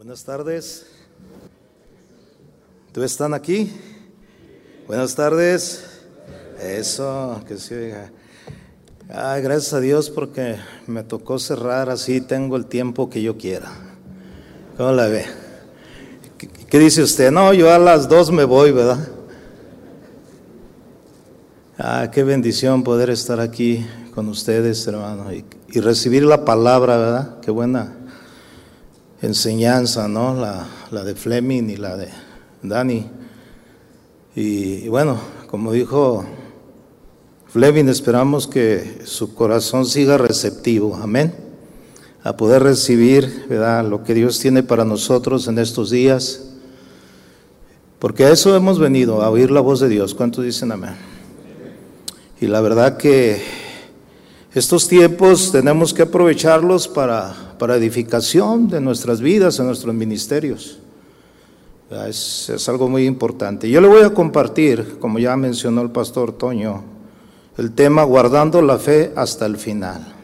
Buenas tardes. ¿Tú están aquí? Buenas tardes. Eso, que se oiga. Ay, gracias a Dios porque me tocó cerrar así, tengo el tiempo que yo quiera. ¿Cómo la ve? ¿Qué, qué dice usted? No, yo a las dos me voy, ¿verdad? Ah, qué bendición poder estar aquí con ustedes, hermano, y, y recibir la palabra, ¿verdad? Qué buena enseñanza, ¿no? La, de Fleming y la de Dani. Y, y, bueno, como dijo Fleming, esperamos que su corazón siga receptivo, amén, a poder recibir, ¿verdad? Lo que Dios tiene para nosotros en estos días, porque a eso hemos venido, a oír la voz de Dios. ¿Cuántos dicen amén? Y la verdad que estos tiempos tenemos que aprovecharlos para, para edificación de nuestras vidas, en nuestros ministerios. Es, es, algo muy importante. Yo le voy a compartir, como ya mencionó el pastor Toño, el tema guardando la fe hasta el final.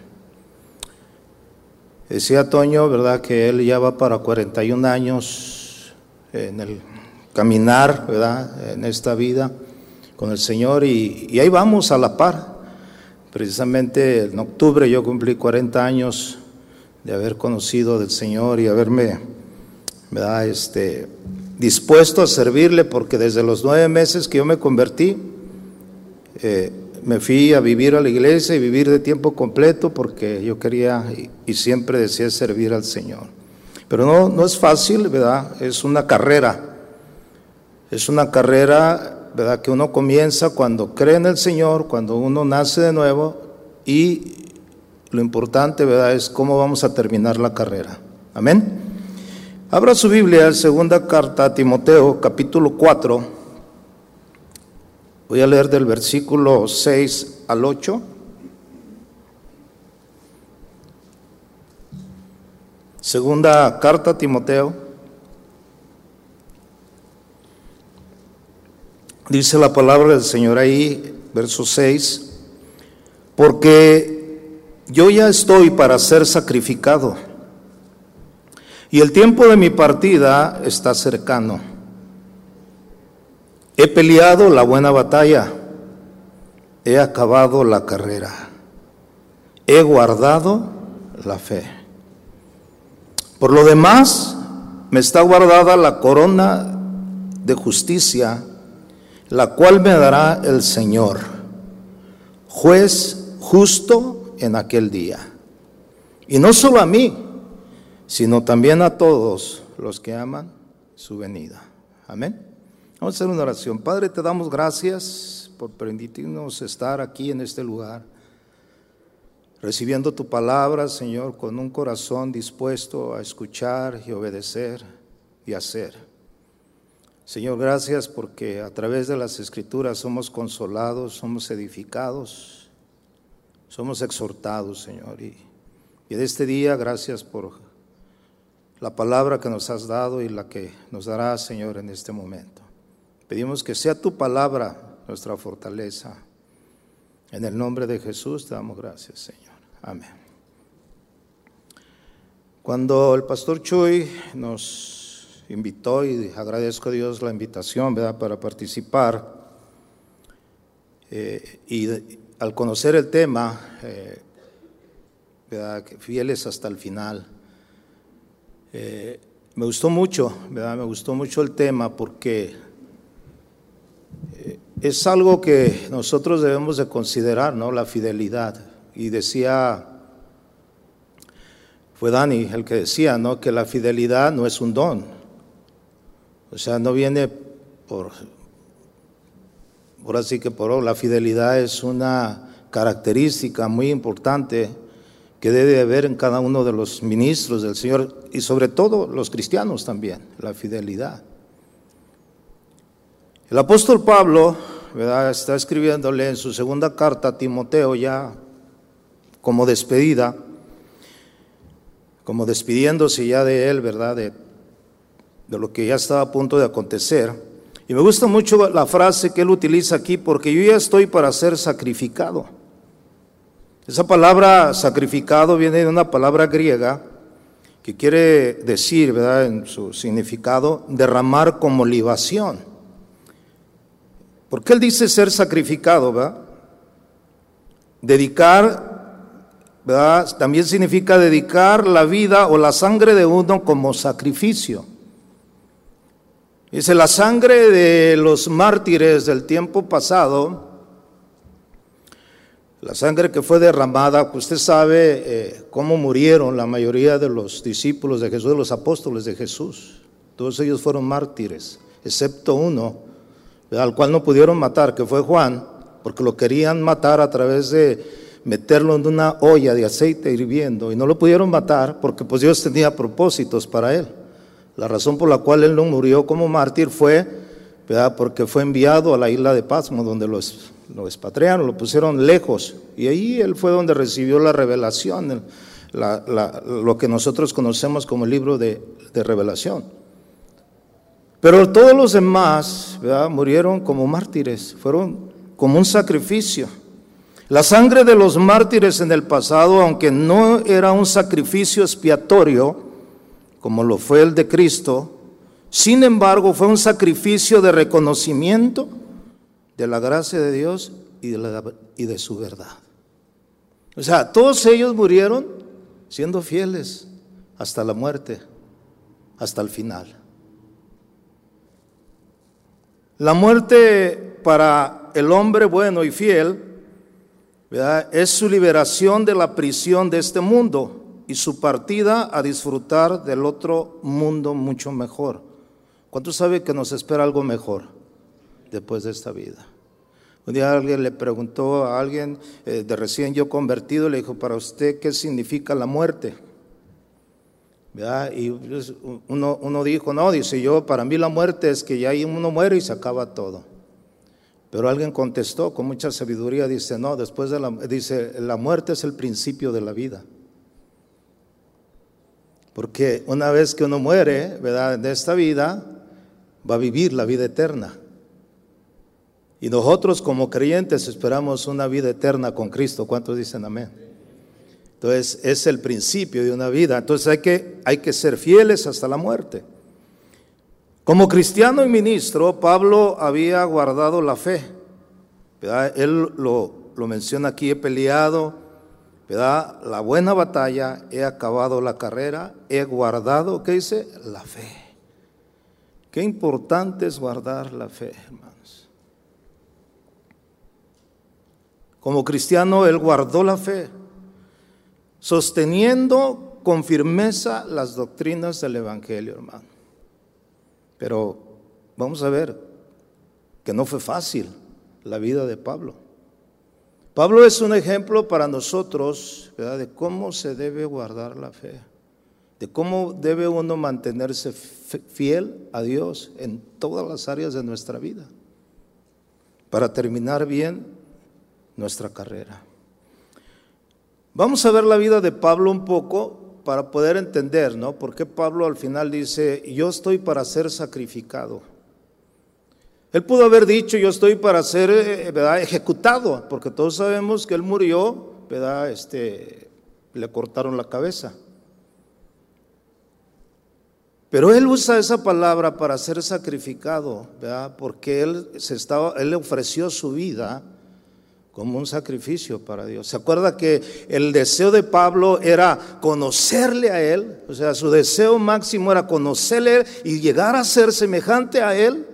Decía Toño, ¿verdad?, que él ya va para 41 años en el caminar, ¿verdad?, en esta vida con el Señor y, y ahí vamos a la par. Precisamente en octubre yo cumplí 40 años de haber conocido del Señor y haberme ¿verdad? Este, dispuesto a servirle, porque desde los nueve meses que yo me convertí, eh, me fui a vivir a la iglesia y vivir de tiempo completo porque yo quería y, siempre deseé servir al Señor. Pero no, no es fácil, ¿verdad? Es una carrera. Es una carrera, ¿verdad? Que uno comienza cuando cree en el Señor, cuando uno nace de nuevo y lo importante, ¿verdad? Es cómo vamos a terminar la carrera. Amén. Abra su Biblia, segunda carta a Timoteo, capítulo 4. Voy a leer del versículo 6 al 8. Segunda carta a Timoteo. Dice la palabra del Señor ahí, verso 6, porque yo ya estoy para ser sacrificado y el tiempo de mi partida está cercano. He peleado la buena batalla, he acabado la carrera, he guardado la fe. Por lo demás, me está guardada la corona de justicia, la cual me dará el Señor, juez justo en aquel día. Y no solo a mí, sino también a todos los que aman su venida. Amén. Vamos a hacer una oración. Padre, te damos gracias por permitirnos estar aquí en este lugar, recibiendo tu palabra, Señor, con un corazón dispuesto a escuchar y obedecer y hacer. Señor, gracias porque a través de las escrituras somos consolados, somos edificados, somos exhortados, Señor. Y, y de este día, gracias por la palabra que nos has dado y la que nos darás, Señor, en este momento. Pedimos que sea tu palabra nuestra fortaleza. En el nombre de Jesús te damos gracias, Señor. Amén. Cuando el pastor Chuy nos invitó, y agradezco a Dios la invitación, para participar, eh, y al conocer el tema, eh, fieles hasta el final, eh, me gustó mucho. Me gustó mucho el tema porque eh, es algo que nosotros debemos de considerar, ¿no? La fidelidad. Y decía, fue Dani el que decía, ¿no? Que la fidelidad no es un don. O sea, no viene por, así que por la fidelidad es una característica muy importante que debe haber en cada uno de los ministros del Señor y sobre todo los cristianos también, la fidelidad. El apóstol Pablo ¿verdad? está escribiéndole en su segunda carta a Timoteo ya como despedida, como despidiéndose ya de él, ¿verdad? De, de lo que ya estaba a punto de acontecer. Y me gusta mucho la frase que él utiliza aquí, porque yo ya estoy para ser sacrificado. Esa palabra sacrificado viene de una palabra griega que quiere decir, ¿verdad?, en su significado, derramar como libación. Porque él dice ser sacrificado, ¿verdad? Dedicar, ¿verdad? También significa dedicar la vida o la sangre de uno como sacrificio. Dice, la sangre de los mártires del tiempo pasado, la sangre que fue derramada, usted sabe eh, cómo murieron la mayoría de los discípulos de Jesús, de los apóstoles de Jesús. Todos ellos fueron mártires, excepto uno, al cual no pudieron matar, que fue Juan, porque lo querían matar a través de meterlo en una olla de aceite hirviendo, y no lo pudieron matar porque pues Dios tenía propósitos para él. La razón por la cual él no murió como mártir fue, ¿verdad? porque fue enviado a la isla de Pasmo, donde lo expatriaron, lo pusieron lejos, y ahí él fue donde recibió la revelación, lo que nosotros conocemos como el libro de, de revelación. Pero todos los demás murieron como mártires, fueron como un sacrificio. La sangre de los mártires en el pasado, aunque no era un sacrificio expiatorio, como lo fue el de Cristo, sin embargo fue un sacrificio de reconocimiento de la gracia de Dios y de, y de su verdad. O sea, todos ellos murieron siendo fieles hasta la muerte, hasta el final. La muerte para el hombre bueno y fiel es su liberación de la prisión de este mundo y su partida a disfrutar del otro mundo mucho mejor. ¿Cuánto sabe que nos espera algo mejor después de esta vida? Un día alguien le preguntó a alguien eh, de recién yo convertido, le dijo, para usted, ¿qué significa la muerte? Y pues, uno, uno, dijo, no, dice yo, para mí la muerte es que ya uno muere y se acaba todo. Pero alguien contestó con mucha sabiduría, dice, no, después de la, dice, la muerte es el principio de la vida. Porque una vez que uno muere, ¿verdad? De esta vida, va a vivir la vida eterna. Y nosotros como creyentes esperamos una vida eterna con Cristo. ¿Cuántos dicen amén? Entonces es el principio de una vida. Entonces hay que, hay que ser fieles hasta la muerte. Como cristiano y ministro, Pablo había guardado la fe. Él lo, lo, menciona aquí, he peleado ¿verdad? la buena batalla, he acabado la carrera, he guardado, ¿qué dice? La fe. Qué importante es guardar la fe, hermanos. Como cristiano, él guardó la fe sosteniendo con firmeza las doctrinas del Evangelio, hermano. Pero vamos a ver que no fue fácil la vida de Pablo. Pablo es un ejemplo para nosotros de cómo se debe guardar la fe, de cómo debe uno mantenerse fiel a Dios en todas las áreas de nuestra vida, para terminar bien nuestra carrera. Vamos a ver la vida de Pablo un poco para poder entender, ¿no? Por qué Pablo al final dice, yo estoy para ser sacrificado. Él pudo haber dicho, yo estoy para ser eh, ¿verdad? ejecutado, porque todos sabemos que él murió. Este, le cortaron la cabeza. Pero él usa esa palabra para ser sacrificado. Porque él, se estaba, él ofreció su vida como un sacrificio para Dios. ¿Se acuerda que el deseo de Pablo era conocerle a Él? O sea, su deseo máximo era conocerle y llegar a ser semejante a Él,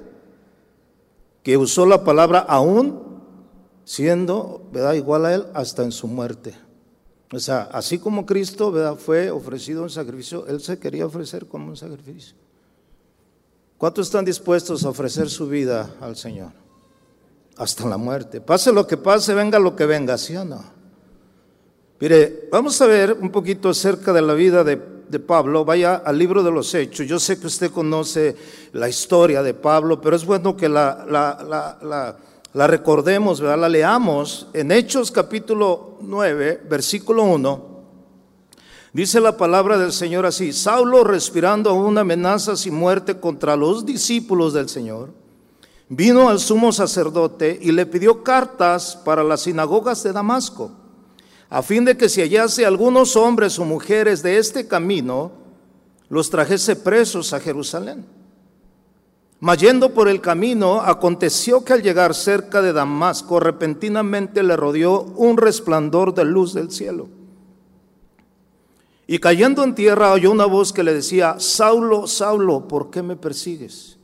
que usó la palabra aún siendo ¿verdad? igual a Él hasta en su muerte. O sea, así como Cristo ¿verdad? fue ofrecido un sacrificio, Él se quería ofrecer como un sacrificio. ¿Cuántos están dispuestos a ofrecer su vida al Señor? hasta la muerte. Pase lo que pase, venga lo que venga, ¿sí o no? Mire, vamos a ver un poquito acerca de la vida de, Pablo. Vaya al libro de los Hechos. Yo sé que usted conoce la historia de Pablo, pero es bueno que la, la, la recordemos, ¿verdad? la leamos. En Hechos capítulo 9, versículo 1. Dice la palabra del Señor así, Saulo respirando una amenaza y muerte contra los discípulos del Señor vino al sumo sacerdote y le pidió cartas para las sinagogas de Damasco, a fin de que si hallase algunos hombres o mujeres de este camino, los trajese presos a Jerusalén. Mayendo por el camino, aconteció que al llegar cerca de Damasco, repentinamente le rodeó un resplandor de luz del cielo. Y cayendo en tierra oyó una voz que le decía, Saulo, Saulo, ¿por qué me persigues?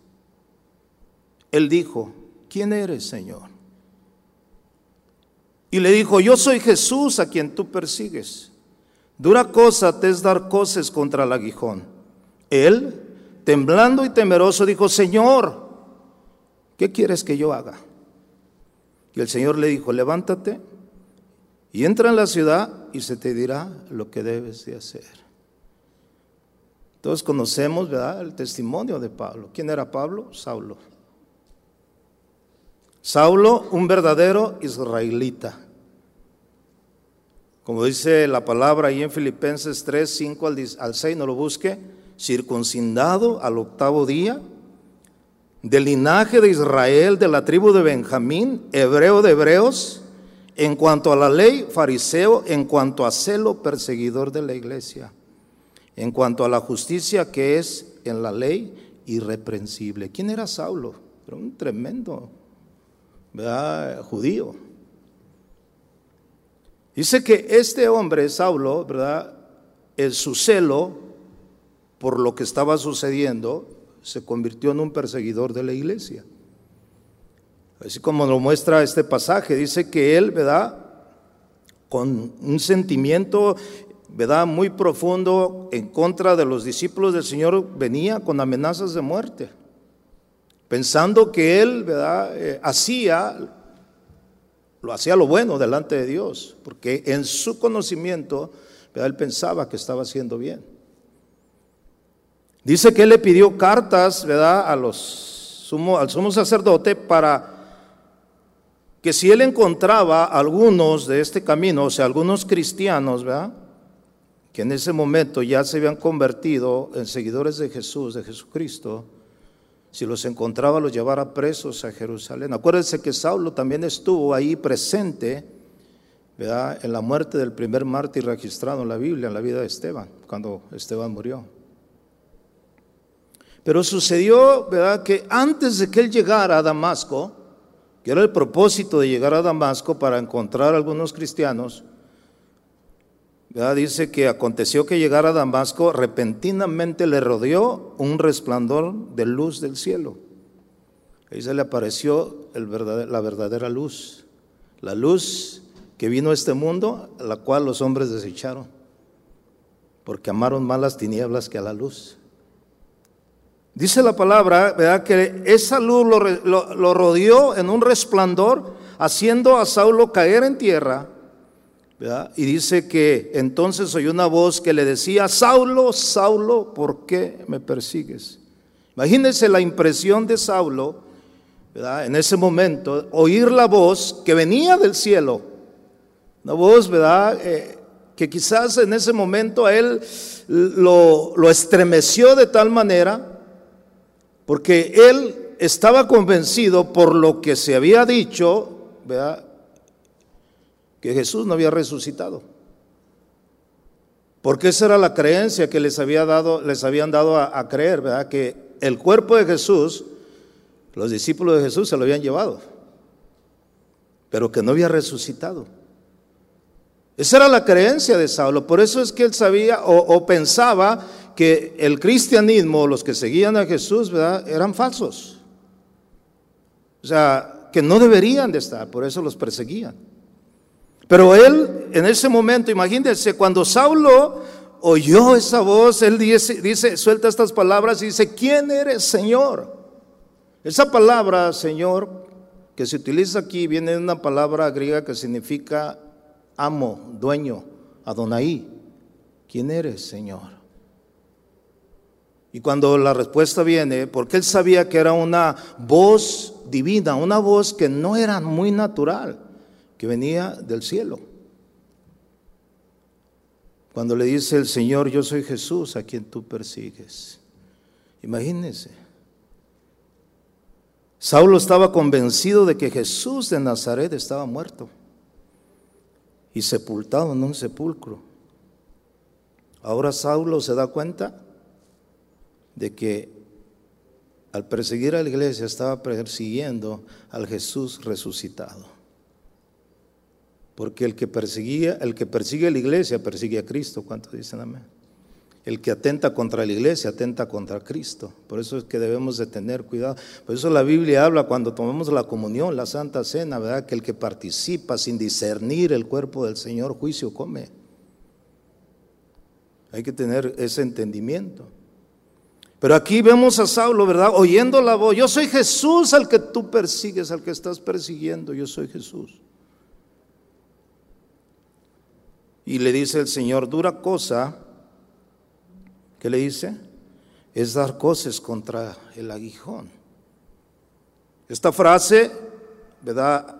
Él dijo, ¿quién eres, Señor? Y le dijo, yo soy Jesús a quien tú persigues. Dura cosa te es dar coces contra el aguijón. Él, temblando y temeroso, dijo, Señor, ¿qué quieres que yo haga? Y el Señor le dijo, levántate y entra en la ciudad y se te dirá lo que debes de hacer. Todos conocemos, ¿verdad?, el testimonio de Pablo. ¿Quién era Pablo? Saulo. Saulo, un verdadero israelita. Como dice la palabra ahí en Filipenses 3, 5 al 6, no lo busque, circuncidado al octavo día, del linaje de Israel, de la tribu de Benjamín, hebreo de hebreos, en cuanto a la ley, fariseo, en cuanto a celo, perseguidor de la iglesia, en cuanto a la justicia que es en la ley, irreprensible. ¿Quién era Saulo? Era un tremendo ¿verdad? judío. Dice que este hombre, Saulo, ¿verdad? En su celo por lo que estaba sucediendo, se convirtió en un perseguidor de la iglesia. Así como lo muestra este pasaje, dice que él, ¿verdad? Con un sentimiento, ¿verdad? Muy profundo en contra de los discípulos del Señor, venía con amenazas de muerte pensando que él. Eh, hacía, lo hacía lo bueno delante de Dios, porque en su conocimiento él pensaba que estaba haciendo bien. Dice que él le pidió cartas. A los sumo, al sumo sacerdote para que si él encontraba algunos de este camino, o sea, algunos cristianos, que en ese momento ya se habían convertido en seguidores de Jesús, de Jesucristo, si los encontraba, los llevara presos a Jerusalén. Acuérdense que Saulo también estuvo ahí presente ¿verdad? en la muerte del primer mártir registrado en la Biblia, en la vida de Esteban, cuando Esteban murió. Pero sucedió ¿verdad? que antes de que él llegara a Damasco, que era el propósito de llegar a Damasco para encontrar a algunos cristianos, Dice que aconteció que llegara a Damasco, repentinamente le rodeó un resplandor de luz del cielo. Ahí se le apareció la verdadera luz, la luz que vino a este mundo, la cual los hombres desecharon, porque amaron más las tinieblas que a la luz. Dice la palabra. Que esa luz lo, lo rodeó en un resplandor, haciendo a Saulo caer en tierra y dice que entonces oyó una voz que le decía, Saulo, Saulo, ¿por qué me persigues? Imagínense la impresión de Saulo, en ese momento, oír la voz que venía del cielo, una voz, ¿verdad? Eh, que quizás en ese momento a él lo, lo estremeció de tal manera, porque él estaba convencido por lo que se había dicho, ¿verdad? Que Jesús no había resucitado. Porque esa era la creencia que les, había dado, les habían dado a, creer, ¿verdad? Que el cuerpo de Jesús, los discípulos de Jesús se lo habían llevado, pero que no había resucitado. Esa era la creencia de Saulo. Por eso es que él sabía o, o, pensaba que el cristianismo, los que seguían a Jesús, ¿verdad? eran falsos. O sea, que no deberían de estar, por eso los perseguían. Pero él, en ese momento, imagínense, cuando Saulo oyó esa voz, él dice, dice, suelta estas palabras y dice, ¿quién eres, Señor? Esa palabra, Señor, que se utiliza aquí, viene de una palabra griega que significa amo, dueño, Adonai. ¿Quién eres, Señor? Y cuando la respuesta viene, porque él sabía que era una voz divina, una voz que no era muy natural que venía del cielo. Cuando le dice el Señor, yo soy Jesús a quien tú persigues. Imagínense. Saulo estaba convencido de que Jesús de Nazaret estaba muerto y sepultado en un sepulcro. Ahora Saulo se da cuenta de que al perseguir a la iglesia estaba persiguiendo al Jesús resucitado. Porque el que perseguía, el que persigue a la iglesia persigue a Cristo. ¿Cuántos dicen amén? El que atenta contra la iglesia atenta contra Cristo. Por eso es que debemos de tener cuidado. Por eso la Biblia habla cuando tomamos la comunión, la Santa Cena, ¿verdad? Que el que participa sin discernir el cuerpo del Señor, juicio come. Hay que tener ese entendimiento. Pero aquí vemos a Saulo, ¿verdad? Oyendo la voz. Yo soy Jesús al que tú persigues, al que estás persiguiendo. Yo soy Jesús. Y le dice el Señor, dura cosa, ¿qué le dice? Es dar cosas contra el aguijón. Esta frase, ¿verdad?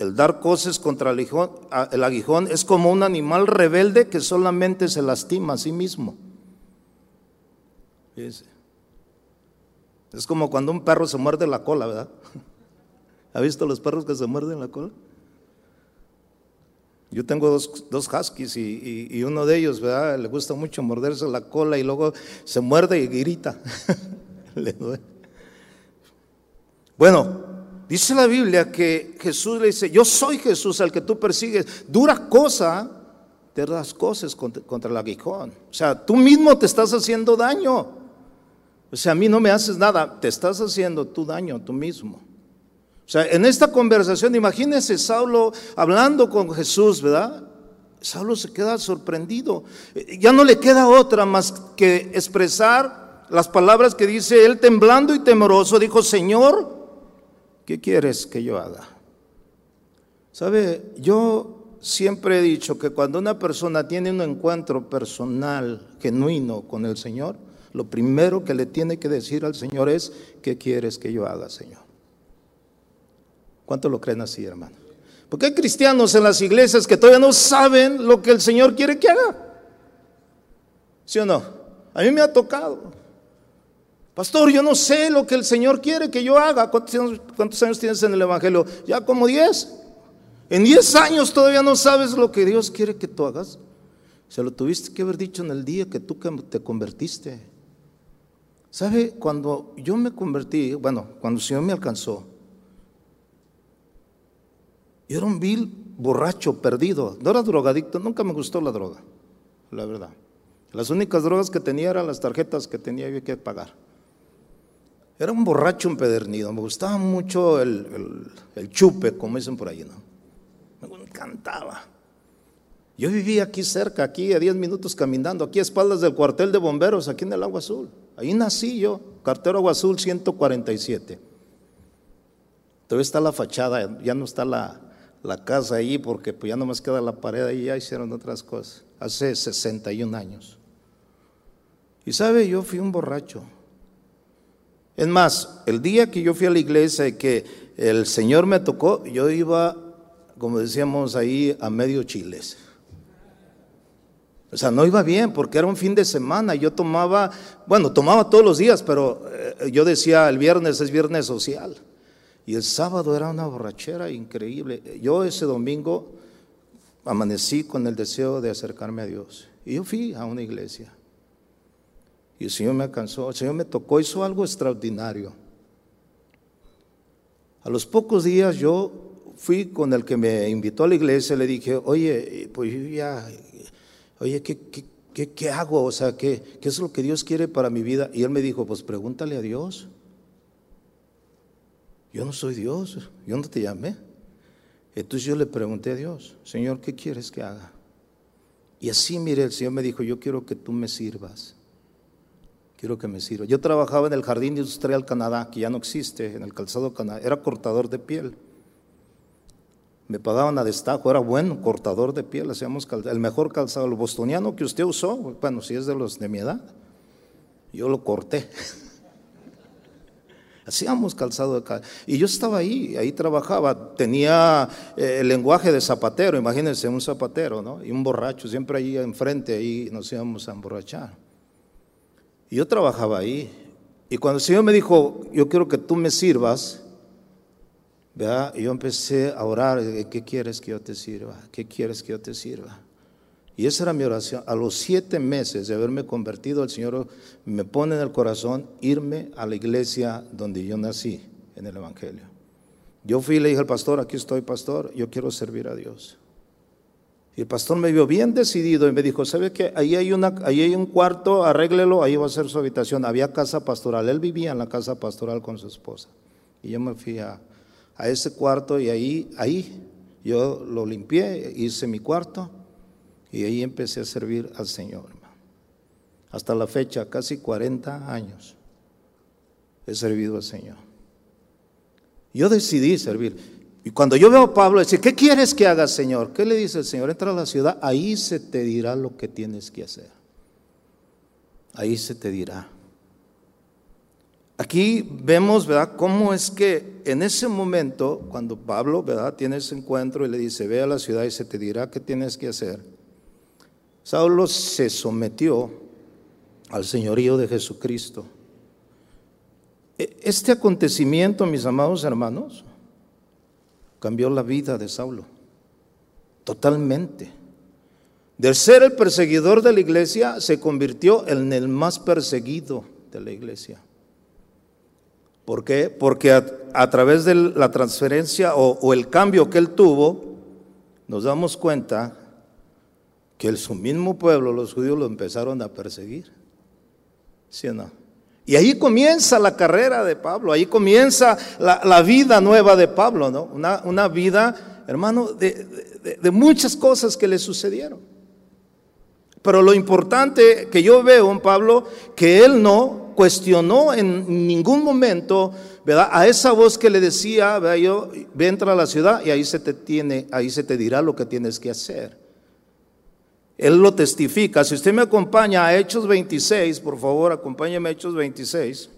El dar cosas contra el aguijón, es como un animal rebelde que solamente se lastima a sí mismo. Es como cuando un perro se muerde la cola, ¿verdad? ¿Ha visto los perros que se muerden la cola? Yo tengo dos, dos huskies y, uno de ellos. Le gusta mucho morderse la cola y luego se muerde y grita. le duele. Bueno, dice la Biblia que Jesús le dice, yo soy Jesús al que tú persigues. Dura cosa te das cosas contra, contra el aguijón. O sea, tú mismo te estás haciendo daño. O sea, a mí no me haces nada, te estás haciendo tu daño tú mismo. O sea, en esta conversación, imagínense Saulo hablando con Jesús, ¿verdad? Saulo se queda sorprendido. Ya no le queda otra más que expresar las palabras que dice él temblando y temeroso. Dijo, Señor, ¿qué quieres que yo haga? ¿Sabe? Yo siempre he dicho que cuando una persona tiene un encuentro personal, genuino con el Señor, lo primero que le tiene que decir al Señor es, ¿qué quieres que yo haga, Señor? ¿Cuánto lo creen así, hermano? Porque hay cristianos en las iglesias que todavía no saben lo que el Señor quiere que haga. ¿Sí o no? A mí me ha tocado. Pastor, yo no sé lo que el Señor quiere que yo haga. ¿Cuántos años, tienes en el Evangelio? Ya como 10. En 10 años todavía no sabes lo que Dios quiere que tú hagas. Se lo tuviste que haber dicho en el día que tú te convertiste. ¿Sabe? Cuando yo me convertí, bueno, cuando el Señor me alcanzó, yo era un vil borracho, perdido. No era drogadicto, nunca me gustó la droga, la verdad. Las únicas drogas que tenía eran las tarjetas que tenía yo que pagar. Era un borracho empedernido, me gustaba mucho el, el chupe, como dicen por ahí, ¿no? Me encantaba. Yo vivía aquí cerca, aquí a 10 minutos caminando, aquí a espaldas del cuartel de bomberos, aquí en el Agua Azul. Ahí nací yo, cartero Agua Azul 147. Todavía está la fachada, ya no está la, casa ahí porque pues ya no más queda la pared ahí, ya hicieron otras cosas. Hace 61 años. Y sabe, yo fui un borracho. Es más, el día que yo fui a la iglesia y que el Señor me tocó, yo iba, como decíamos ahí, a medio chiles. O sea, no iba bien porque era un fin de semana. Yo tomaba, bueno, tomaba todos los días, pero eh, yo decía, el viernes es viernes social. Y el sábado era una borrachera increíble. Yo ese domingo amanecí con el deseo de acercarme a Dios. Y yo fui a una iglesia. Y el Señor me alcanzó, el Señor me tocó, hizo algo extraordinario. A los pocos días yo fui con el que me invitó a la iglesia, le dije, oye, pues yo ya oye, ¿qué, hago? O sea, ¿qué, ¿qué es lo que Dios quiere para mi vida? Y él me dijo, pues pregúntale a Dios. Yo no soy Dios, yo no te llamé. Entonces yo le pregunté a Dios, Señor, ¿qué quieres que haga? Y así, mire, el Señor me dijo, yo quiero que tú me sirvas. Quiero que me sirvas. Yo trabajaba en el Jardín Industrial Canadá, que ya no existe, en el calzado Canadá. Era cortador de piel. Me pagaban a destajo, era bueno, cortador de piel, hacíamos el mejor calzado, el bostoniano que usted usó, bueno, si es de los de mi edad, yo lo corté. Hacíamos calzado de Y yo estaba ahí, ahí trabajaba. Tenía eh, el lenguaje de zapatero, imagínense un zapatero, ¿no? Y un borracho, siempre ahí enfrente, ahí nos íbamos a emborrachar. Y yo trabajaba ahí. Y cuando el Señor me dijo, yo quiero que tú me sirvas, y yo empecé a orar, ¿qué quieres que yo te sirva? ¿Qué quieres que yo te sirva? Y esa era mi oración. A los siete meses de haberme convertido, el Señor me pone en el corazón irme a la iglesia donde yo nací, en el Evangelio. Yo fui y le dije al pastor, aquí estoy pastor, yo quiero servir a Dios. Y el pastor me vio bien decidido y me dijo, ¿sabe qué? Ahí hay, una, ahí hay un cuarto, arréglelo, ahí va a ser su habitación. Había casa pastoral, él vivía en la casa pastoral con su esposa. Y yo me fui a, a ese cuarto y ahí, ahí yo lo limpié, hice mi cuarto y ahí empecé a servir al Señor. Hasta la fecha, casi 40 años, he servido al Señor. Yo decidí servir. Y cuando yo veo a Pablo decir, ¿qué quieres que haga, Señor? ¿Qué le dice el Señor? Entra a la ciudad, ahí se te dirá lo que tienes que hacer. Ahí se te dirá. Aquí vemos, ¿verdad?, cómo es que en ese momento, cuando Pablo, ¿verdad?, tiene ese encuentro y le dice, ve a la ciudad y se te dirá qué tienes que hacer. Saulo se sometió al señorío de Jesucristo. E, este acontecimiento, mis amados hermanos, cambió la vida de Saulo. Totalmente. De ser el perseguidor de la iglesia, se convirtió en el más perseguido de la iglesia. ¿Por qué? Porque a, través de la transferencia o, el cambio que él tuvo, nos damos cuenta que el, su mismo pueblo, los judíos, lo empezaron a perseguir. ¿Sí o no? Y ahí comienza la carrera de Pablo, ahí comienza la, vida nueva de Pablo, ¿no? Una, vida, hermano, de, de muchas cosas que le sucedieron. Pero lo importante que yo veo en Pablo, que él no cuestionó en ningún momento, ¿verdad? A esa voz que le decía, ¿verdad? Yo, entra a la ciudad y ahí se te tiene, ahí se te dirá lo que tienes que hacer. Él lo testifica. Si usted me acompaña a Hechos 26, por favor, acompáñeme a Hechos 26.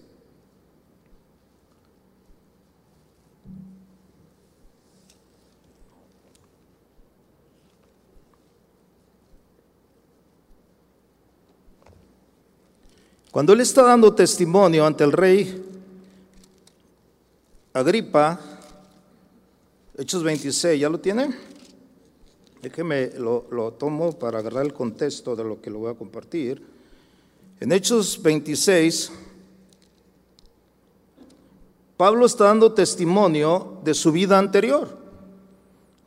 Cuando él está dando testimonio ante el rey Agripa, Hechos 26, ¿ya lo tiene? Déjeme, lo, lo tomo para agarrar el contexto de lo que lo voy a compartir. En Hechos 26, Pablo está dando testimonio de su vida anterior.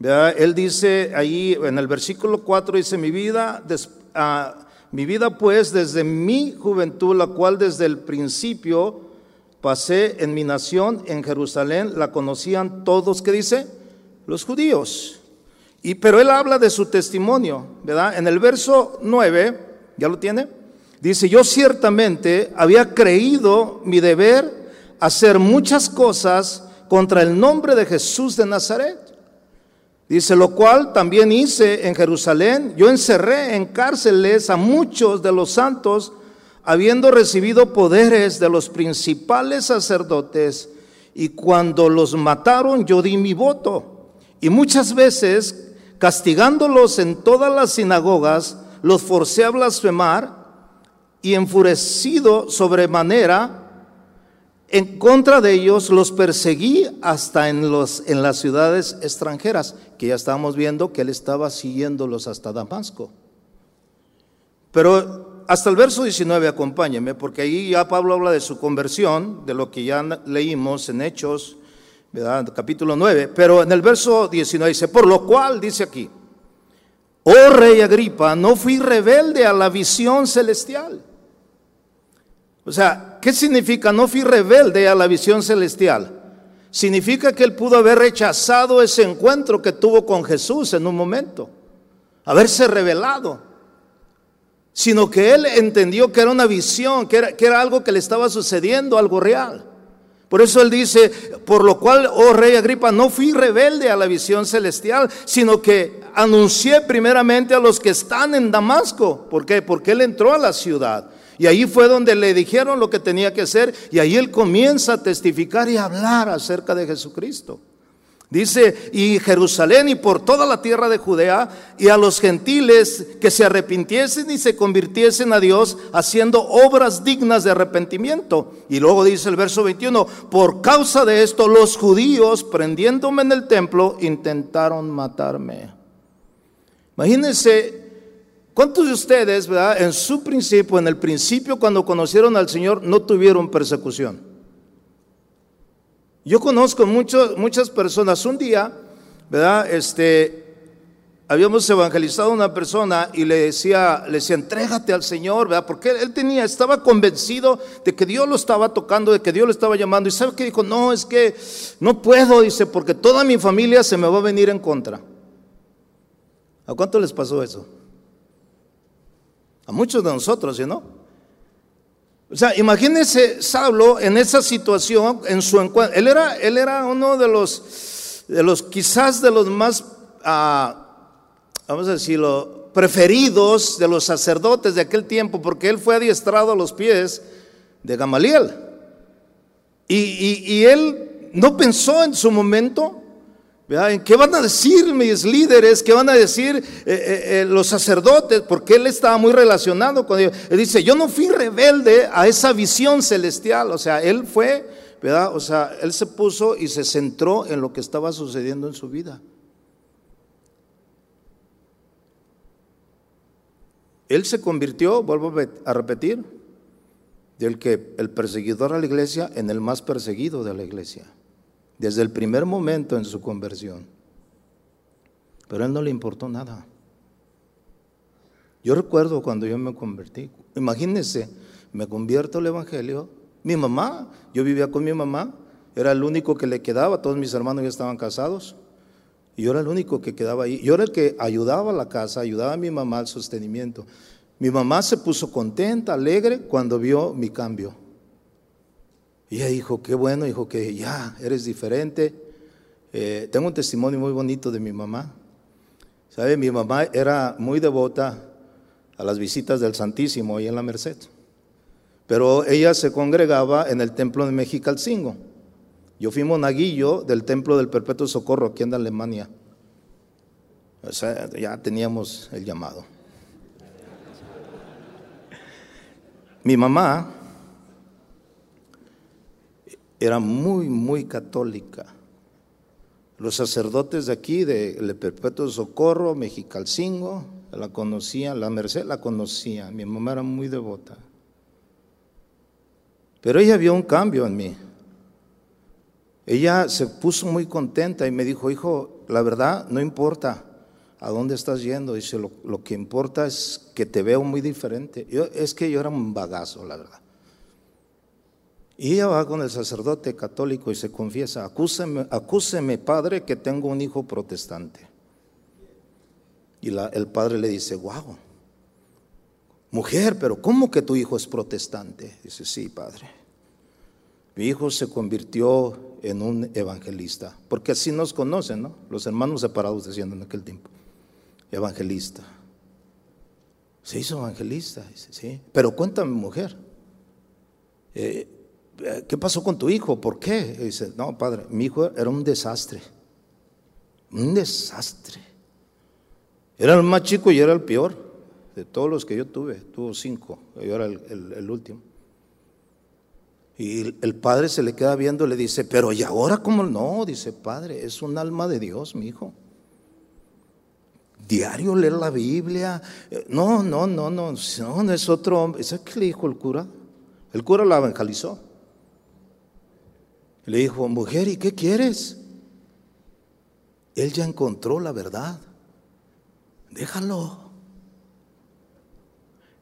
Él dice ahí en el versículo 4, dice, mi vida, uh, mi vida pues desde mi juventud, la cual desde el principio pasé en mi nación, en Jerusalén, la conocían todos, ¿qué dice? Los judíos. Y, pero él habla de su testimonio, ¿verdad? En el verso 9, ¿ya lo tiene? Dice, yo ciertamente había creído mi deber hacer muchas cosas contra el nombre de Jesús de Nazaret Dice, lo cual también hice en Jerusalén. Yo encerré en cárceles a muchos de los santos, habiendo recibido poderes de los principales sacerdotes. Y cuando los mataron, yo di mi voto. Y muchas veces, castigándolos en todas las sinagogas, los forcé a blasfemar y enfurecido sobremanera, en contra de ellos los perseguí hasta en, los, en las ciudades extranjeras, que ya estábamos viendo que él estaba siguiéndolos hasta Damasco. Pero hasta el verso 19, acompáñeme, porque ahí ya Pablo habla de su conversión, de lo que ya leímos en Hechos, capítulo 9. Pero en el verso 19 dice, por lo cual, dice aquí, oh rey Agripa, no fui rebelde a la visión celestial o sea, ¿qué significa? No fui rebelde a la visión celestial. Significa que él pudo haber rechazado ese encuentro que tuvo con Jesús en un momento, haberse revelado, sino que él entendió que era una visión, que era, que era algo que le estaba sucediendo, algo real. Por eso él dice, por lo cual, oh rey Agripa, no fui rebelde a la visión celestial, sino que anuncié primeramente a los que están en Damasco. ¿Por qué? Porque él entró a la ciudad. Y ahí fue donde le dijeron lo que tenía que hacer y ahí él comienza a testificar y a hablar acerca de Jesucristo. Dice, y Jerusalén y por toda la tierra de Judea y a los gentiles que se arrepintiesen y se convirtiesen a Dios haciendo obras dignas de arrepentimiento. Y luego dice el verso 21, por causa de esto los judíos, prendiéndome en el templo, intentaron matarme. Imagínense ¿Cuántos de ustedes, verdad, en su principio, en el principio cuando conocieron al Señor, no tuvieron persecución? Yo conozco muchas personas. Un día, ¿verdad? Este, habíamos evangelizado a una persona y le decía, le decía, entrégate al Señor, ¿verdad? Porque él tenía, estaba convencido de que Dios lo estaba tocando, de que Dios lo estaba llamando. Y sabe que dijo, no, es que no puedo, dice, porque toda mi familia se me va a venir en contra. ¿A cuánto les pasó eso? A muchos de nosotros, ¿sí no? O sea, imagínense Saulo en esa situación, en su encuentro. Él era, él era uno de los, de los quizás de los más ah, vamos a decirlo, preferidos de los sacerdotes de aquel tiempo, porque él fue adiestrado a los pies de Gamaliel. Y, él no pensó en su momento, ¿en qué van a decir mis líderes? ¿Qué van a decir eh, eh, eh, los sacerdotes? Porque él estaba muy relacionado con ellos. Él dice, yo no fui rebelde a esa visión celestial. O sea, él fue, ¿verdad? O sea, él se puso y se centró en lo que estaba sucediendo en su vida. Él se convirtió, vuelvo a repetir, del que el perseguidor a la iglesia en el más perseguido de la iglesia, desde el primer momento en su conversión. Pero a él no le importó nada. Yo recuerdo cuando yo me convertí, imagínense, me convierto al Evangelio, mi mamá, yo vivía con mi mamá, era el único que le quedaba, todos mis hermanos ya estaban casados, y yo era el único que quedaba ahí. Yo era el que ayudaba a la casa, ayudaba a mi mamá al sostenimiento. Mi mamá se puso contenta, alegre, cuando vio mi cambio. Y ella dijo, qué bueno, dijo que ya, eres diferente. Eh, tengo un testimonio muy bonito de mi mamá. ¿Sabe? Mi mamá era muy devota a las visitas del Santísimo ahí en la Merced. Pero ella se congregaba en el templo de Mexicalcingo. Yo fui monaguillo del Templo del Perpetuo Socorro aquí en Alemania. O sea, ya teníamos el llamado. Mi mamá era muy, muy católica. Los sacerdotes de aquí, del Perpetuo Socorro, Mexicalcingo, la conocían, la Merced la conocía. Mi mamá era muy devota. Pero ella vio un cambio en mí. Ella se puso muy contenta y me dijo, hijo, la verdad no importa a dónde estás yendo. Dice, lo, que importa es que te veo muy diferente. Yo, es que yo era un bagazo, la verdad. Y ella va con el sacerdote católico y se confiesa, acúseme, acúseme padre, que tengo un hijo protestante. Y el padre le dice, wow, mujer, pero ¿cómo que tu hijo es protestante? Dice, sí, padre. Mi hijo se convirtió en un evangelista, porque así nos conocen, ¿no? Los hermanos separados decían en aquel tiempo, evangelista. Se hizo evangelista, dice, sí. Pero cuéntame, mujer, eh, ¿qué pasó con tu hijo? ¿Por qué? dice, no, padre, mi hijo era un desastre, un desastre. Era el más chico y era el peor de todos los que yo tuve, tuvo cinco, yo era el último. Y el padre se le queda viendo y le dice, pero ¿y ahora cómo? No, dice, padre, es un alma de Dios, mi hijo. Diario leer la Biblia. No, no, no, no, no, no es otro hombre. ¿Sabes qué le dijo el cura? El cura la evangelizó. Le dijo, mujer, ¿y qué quieres? Él ya encontró la verdad. Déjalo.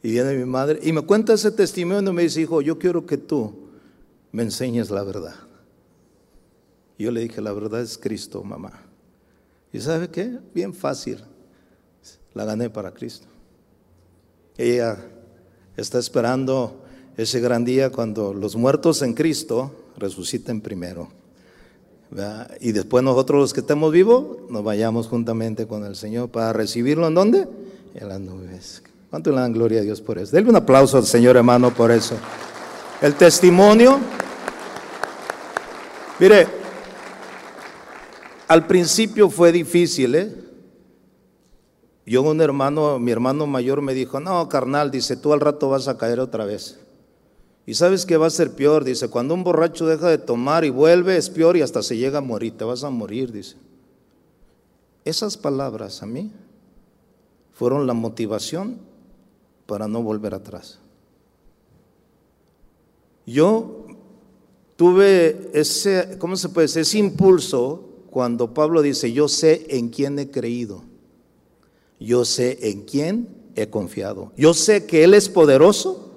Y viene mi madre y me cuenta ese testimonio y me dice, hijo, yo quiero que tú me enseñes la verdad. Yo le dije, la verdad es Cristo, mamá. ¿Y sabe qué? Bien fácil. La gané para Cristo. Ella está esperando ese gran día cuando los muertos en Cristo resuciten primero. Y después nosotros los que estemos vivos nos vayamos juntamente con el Señor para recibirlo en dónde? En las nubes. ¿Cuánto le dan gloria a Dios por eso? Denle un aplauso al Señor hermano por eso. El testimonio, mire, al principio fue difícil, ¿eh? Yo un hermano, mi hermano mayor me dijo, no, carnal, dice, tú al rato vas a caer otra vez. Y sabes que va a ser peor, dice, cuando un borracho deja de tomar y vuelve, es peor y hasta se llega a morir, te vas a morir, dice. Esas palabras a mí fueron la motivación para no volver atrás. Yo tuve ese, ¿cómo se puede decir? Ese impulso cuando Pablo dice, yo sé en quién he creído, yo sé en quién he confiado, yo sé que Él es poderoso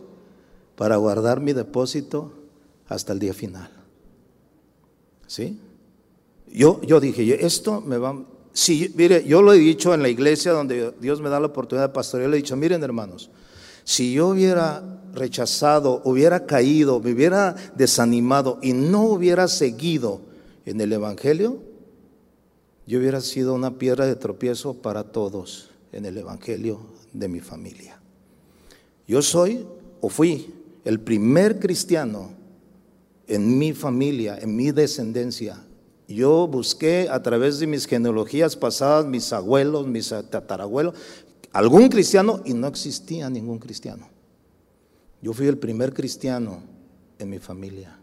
para guardar mi depósito hasta el día final. ¿Sí? Yo, yo dije, esto me va... Sí, mire, yo lo he dicho en la iglesia donde Dios me da la oportunidad de pastorear, le he dicho, miren hermanos, si yo hubiera rechazado, hubiera caído, me hubiera desanimado y no hubiera seguido en el Evangelio, yo hubiera sido una piedra de tropiezo para todos en el Evangelio de mi familia. Yo soy o fui el primer cristiano en mi familia, en mi descendencia. Yo busqué a través de mis genealogías pasadas, mis abuelos, mis tatarabuelos, algún cristiano y no existía ningún cristiano. Yo fui el primer cristiano en mi familia.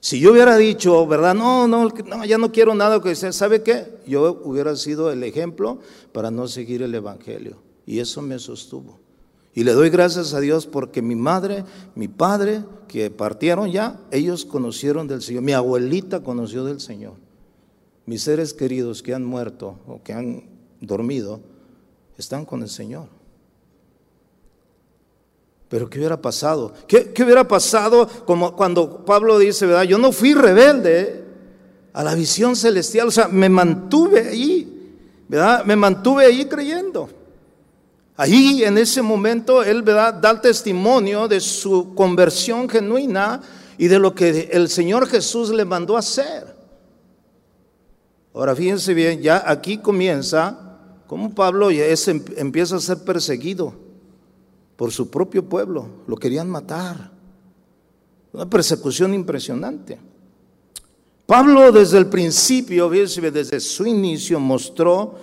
Si yo hubiera dicho, ¿verdad? No, no, no ya no quiero nada que sea, ¿sabe qué? Yo hubiera sido el ejemplo para no seguir el Evangelio. Y eso me sostuvo. Y le doy gracias a Dios porque mi madre, mi padre, que partieron ya, ellos conocieron del Señor. Mi abuelita conoció del Señor. Mis seres queridos que han muerto o que han dormido están con el Señor. Pero ¿qué hubiera pasado? ¿Qué, ¿Qué, hubiera pasado como cuando Pablo dice, verdad? Yo no fui rebelde a la visión celestial, o sea, me mantuve ahí, ¿verdad? Me mantuve ahí creyendo. Ahí en ese momento él da el testimonio de su conversión genuina y de lo que el Señor Jesús le mandó hacer. Ahora fíjense bien, ya aquí comienza como Pablo em, empieza a ser perseguido por su propio pueblo, lo querían matar. Una persecución impresionante. Pablo desde el principio, desde su inicio, mostró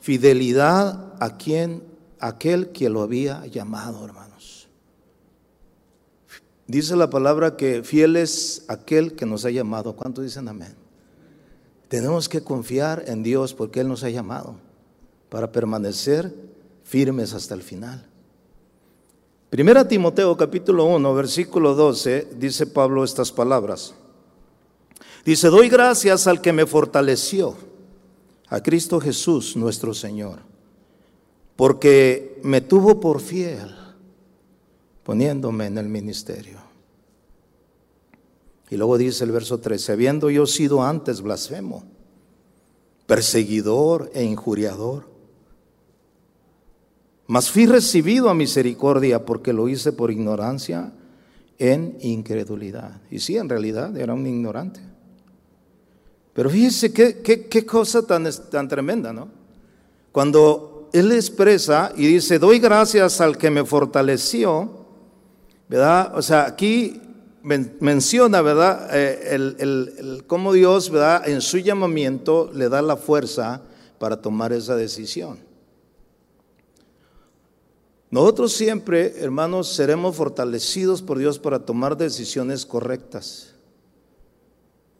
fidelidad a quien aquel que lo había llamado, hermanos. Dice la palabra que fiel es aquel que nos ha llamado. ¿Cuántos dicen amén? Tenemos que confiar en Dios porque Él nos ha llamado para permanecer firmes hasta el final. Primera Timoteo capítulo 1, versículo 12, dice Pablo estas palabras. Dice, doy gracias al que me fortaleció, a Cristo Jesús nuestro Señor porque me tuvo por fiel poniéndome en el ministerio. Y luego dice el verso 13, habiendo yo sido antes blasfemo, perseguidor e injuriador, mas fui recibido a misericordia porque lo hice por ignorancia en incredulidad. Y sí, en realidad era un ignorante. Pero fíjese qué, qué, cosa tan, tan tremenda, ¿no? Cuando él expresa y dice, doy gracias al que me fortaleció, ¿verdad? O sea, aquí menciona, ¿verdad? Eh, cómo Dios, ¿verdad? En su llamamiento le da la fuerza para tomar esa decisión. Nosotros siempre, hermanos, seremos fortalecidos por Dios para tomar decisiones correctas.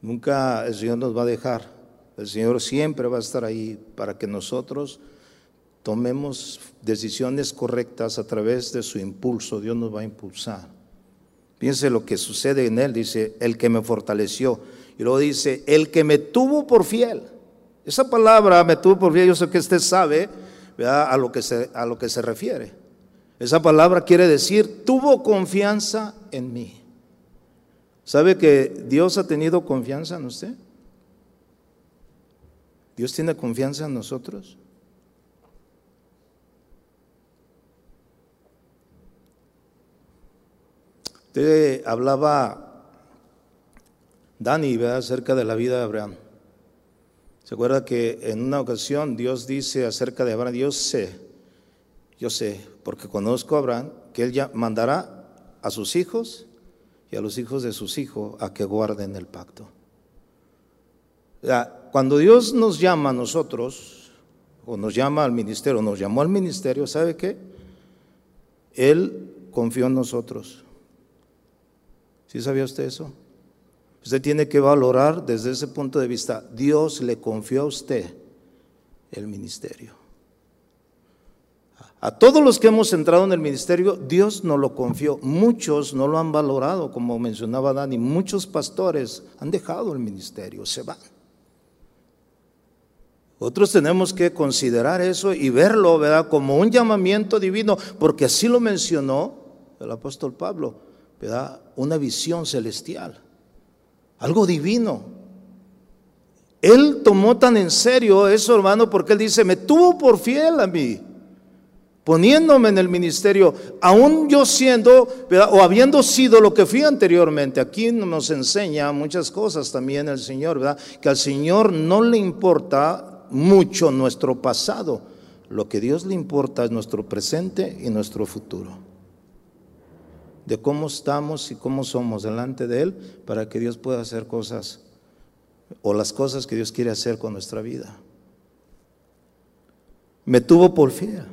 Nunca el Señor nos va a dejar. El Señor siempre va a estar ahí para que nosotros tomemos decisiones correctas a través de su impulso, Dios nos va a impulsar. Piense lo que sucede en él, dice, el que me fortaleció. Y luego dice, el que me tuvo por fiel. Esa palabra, me tuvo por fiel, yo sé que usted sabe A, lo que se, a lo que se refiere. Esa palabra quiere decir, tuvo confianza en mí. ¿Sabe que Dios ha tenido confianza en usted? ¿Dios tiene confianza en nosotros? Usted hablaba, Dani, acerca de la vida de Abraham. ¿Se acuerda que en una ocasión Dios dice acerca de Abraham, yo sé, yo sé, porque conozco a Abraham, que él ya mandará a sus hijos y a los hijos de sus hijos a que guarden el pacto. cuando Dios nos llama a nosotros, o nos llama al ministerio, nos llamó al ministerio, ¿sabe qué? Él confió en nosotros. ¿Sí sabía usted eso? Usted tiene que valorar desde ese punto de vista. Dios le confió a usted el ministerio. A todos los que hemos entrado en el ministerio, Dios nos lo confió. Muchos no lo han valorado, como mencionaba Dani. Muchos pastores han dejado el ministerio, se van. Otros tenemos que considerar eso y verlo, ¿verdad? Como un llamamiento divino, porque así lo mencionó el apóstol Pablo, Una visión celestial, algo divino. Él tomó tan en serio eso, hermano, porque él dice, me tuvo por fiel a mí poniéndome en el ministerio, aún yo siendo o habiendo sido lo que fui anteriormente. Aquí nos enseña muchas cosas también el Señor, ¿verdad? Que al Señor no le importa mucho nuestro pasado, lo que Dios le importa es nuestro presente y nuestro futuro. De cómo estamos y cómo somos delante de Él para que Dios pueda hacer cosas o las cosas que Dios quiere hacer con nuestra vida. Me tuvo por fiel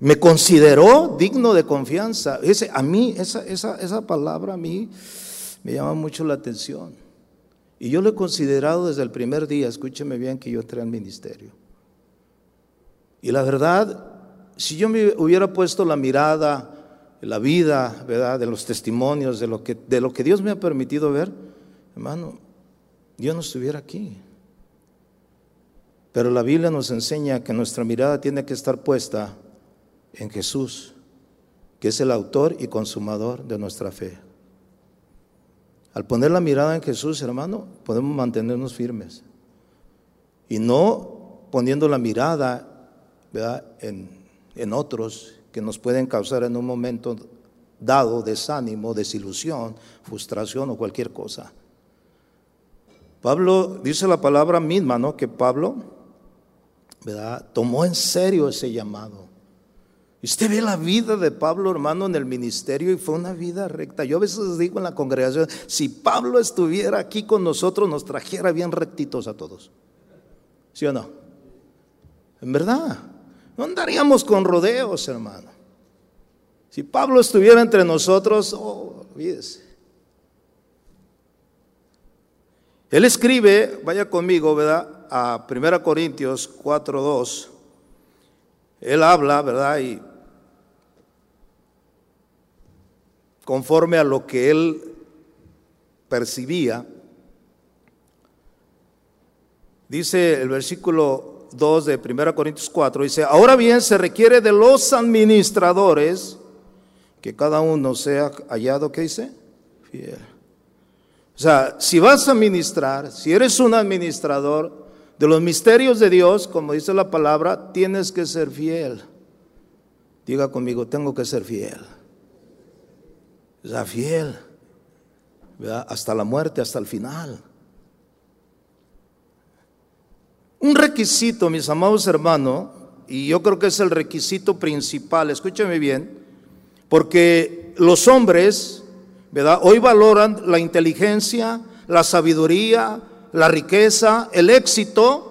me consideró digno de confianza. Ese, a mí, esa, esa, esa palabra a mí me llama mucho la atención. Y yo lo he considerado desde el primer día, escúcheme bien, que yo entré al ministerio. Y la verdad, si yo me hubiera puesto la mirada, la vida, ¿verdad? De los testimonios, de lo que, de lo que Dios me ha permitido ver, hermano, yo no estuviera aquí. Pero la Biblia nos enseña que nuestra mirada tiene que estar puesta en Jesús, que es el autor y consumador de nuestra fe. Al poner la mirada en Jesús, hermano, podemos mantenernos firmes. Y no poniendo la mirada En, en otros que nos pueden causar en un momento dado desánimo, desilusión, frustración o cualquier cosa. Pablo dice la palabra misma, ¿no? Que Pablo, ¿verdad? Tomó en serio ese llamado. Usted ve la vida de Pablo, hermano, en el ministerio y fue una vida recta. Yo a veces digo en la congregación, si Pablo estuviera aquí con nosotros, nos trajera bien rectitos a todos. ¿Sí o no? En verdad, no andaríamos con rodeos, hermano. Si Pablo estuviera entre nosotros, oh, olvídese. Él escribe, vaya conmigo, ¿verdad? A 1 Corintios 4.2. Él habla, ¿verdad? Y conforme a lo que él percibía. Dice el versículo 2 de 1 Corintios 4, dice, ahora bien se requiere de los administradores que cada uno sea hallado, ¿qué dice? Fiel. O sea, si vas a administrar, si eres un administrador de los misterios de Dios, como dice la palabra, tienes que ser fiel. Diga conmigo, tengo que ser fiel sea fiel, hasta la muerte, hasta el final. Un requisito, mis amados hermanos, y yo creo que es el requisito principal, escúcheme bien, porque los hombres, ¿verdad? Hoy valoran la inteligencia, la sabiduría, la riqueza, el éxito,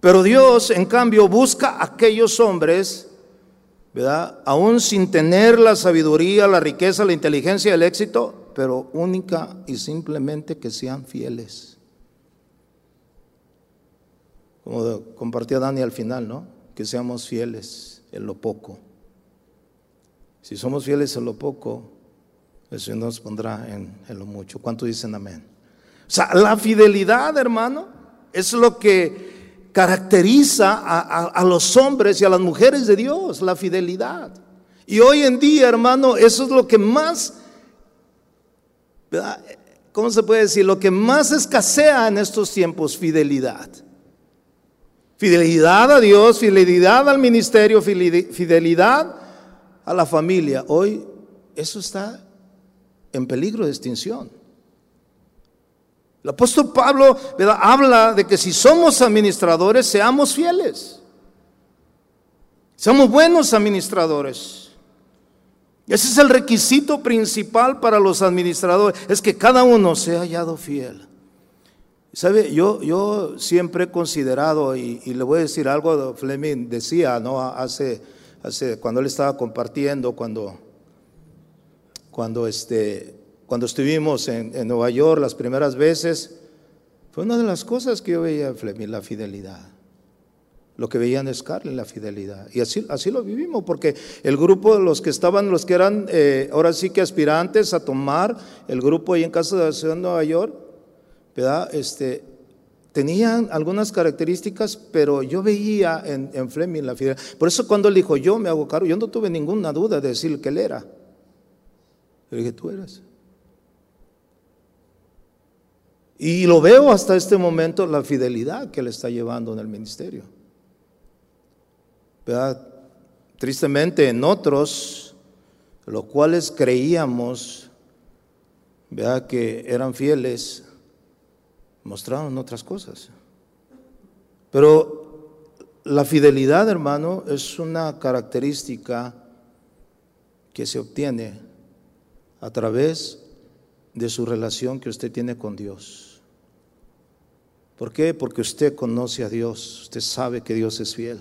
pero Dios, en cambio, busca a aquellos hombres ¿verdad? Aún sin tener la sabiduría, la riqueza, la inteligencia, el éxito, pero única y simplemente que sean fieles. Como compartía Dani al final, ¿no? Que seamos fieles en lo poco. Si somos fieles en lo poco, el Señor nos pondrá en, lo mucho. ¿Cuánto dicen amén? O sea, la fidelidad, hermano, es lo que caracteriza a, los hombres y a las mujeres de Dios, la fidelidad. Y hoy en día, hermano, eso es lo que más, ¿cómo se puede decir? Lo que más escasea en estos tiempos, fidelidad. Fidelidad a Dios, fidelidad al ministerio, fidelidad a la familia. Hoy eso está en peligro de extinción. El apóstol Pablo habla de que si somos administradores, seamos fieles. Seamos buenos administradores. Ese es el requisito principal para los administradores, es que cada uno sea hallado fiel. ¿Sabe? Yo, yo siempre he considerado, y, le voy a decir algo, Fleming decía, ¿no? Hace, hace, cuando él estaba compartiendo, cuando, cuando este, cuando estuvimos en, Nueva York las primeras veces, Fue una de las cosas que yo veía en Fleming, la fidelidad. Lo que veían en Scarlett, la fidelidad. Y así, así lo vivimos, porque el grupo de los que estaban, los que eran eh, ahora sí que aspirantes a tomar el grupo ahí en casa de la ciudad de Nueva York, Este, tenían algunas características, pero yo veía en, en Fleming la fidelidad. Por eso cuando él dijo, yo me hago cargo, yo no tuve ninguna duda de decir que él era. Le dije, tú eres. Y lo veo hasta este momento, la fidelidad que le está llevando en el ministerio. Tristemente en otros, los cuales creíamos ¿verdad? que eran fieles, mostraron otras cosas. Pero la fidelidad, hermano, es una característica que se obtiene a través de su relación que usted tiene con Dios. ¿Por qué? Porque usted conoce a Dios, usted sabe que Dios es fiel.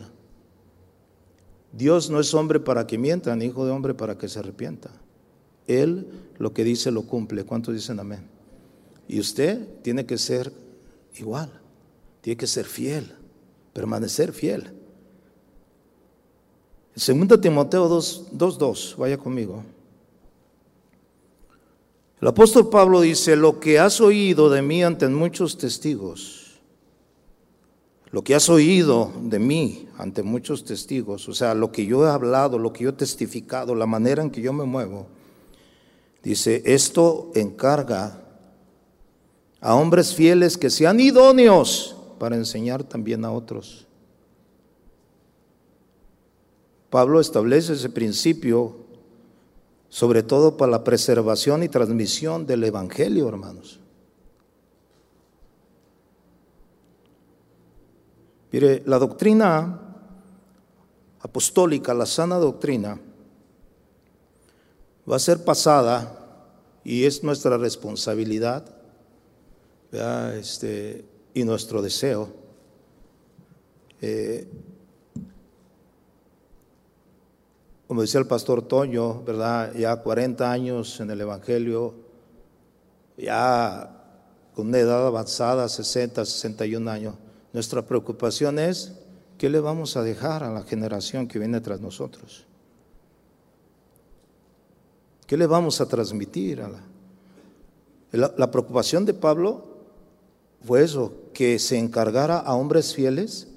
Dios no es hombre para que mienta, ni hijo de hombre para que se arrepienta. Él lo que dice lo cumple. ¿Cuántos dicen amén? Y usted tiene que ser igual, tiene que ser fiel, permanecer fiel. Segundo Timoteo 2.2, vaya conmigo. El apóstol Pablo dice, lo que has oído de mí ante muchos testigos, lo que has oído de mí ante muchos testigos, o sea, lo que yo he hablado, lo que yo he testificado, la manera en que yo me muevo, dice, esto encarga a hombres fieles que sean idóneos para enseñar también a otros. Pablo establece ese principio sobre todo para la preservación y transmisión del Evangelio, hermanos. Mire, la doctrina apostólica, la sana doctrina, va a ser pasada y es nuestra responsabilidad este, y nuestro deseo. Eh, como decía el pastor Toño, ¿verdad? Ya 40 años en el Evangelio, ya con una edad avanzada, 60, 61 años. Nuestra preocupación es, ¿qué le vamos a dejar a la generación que viene tras nosotros? ¿Qué le vamos a transmitir a. La, la preocupación de Pablo fue eso, que se encargara a hombres fieles,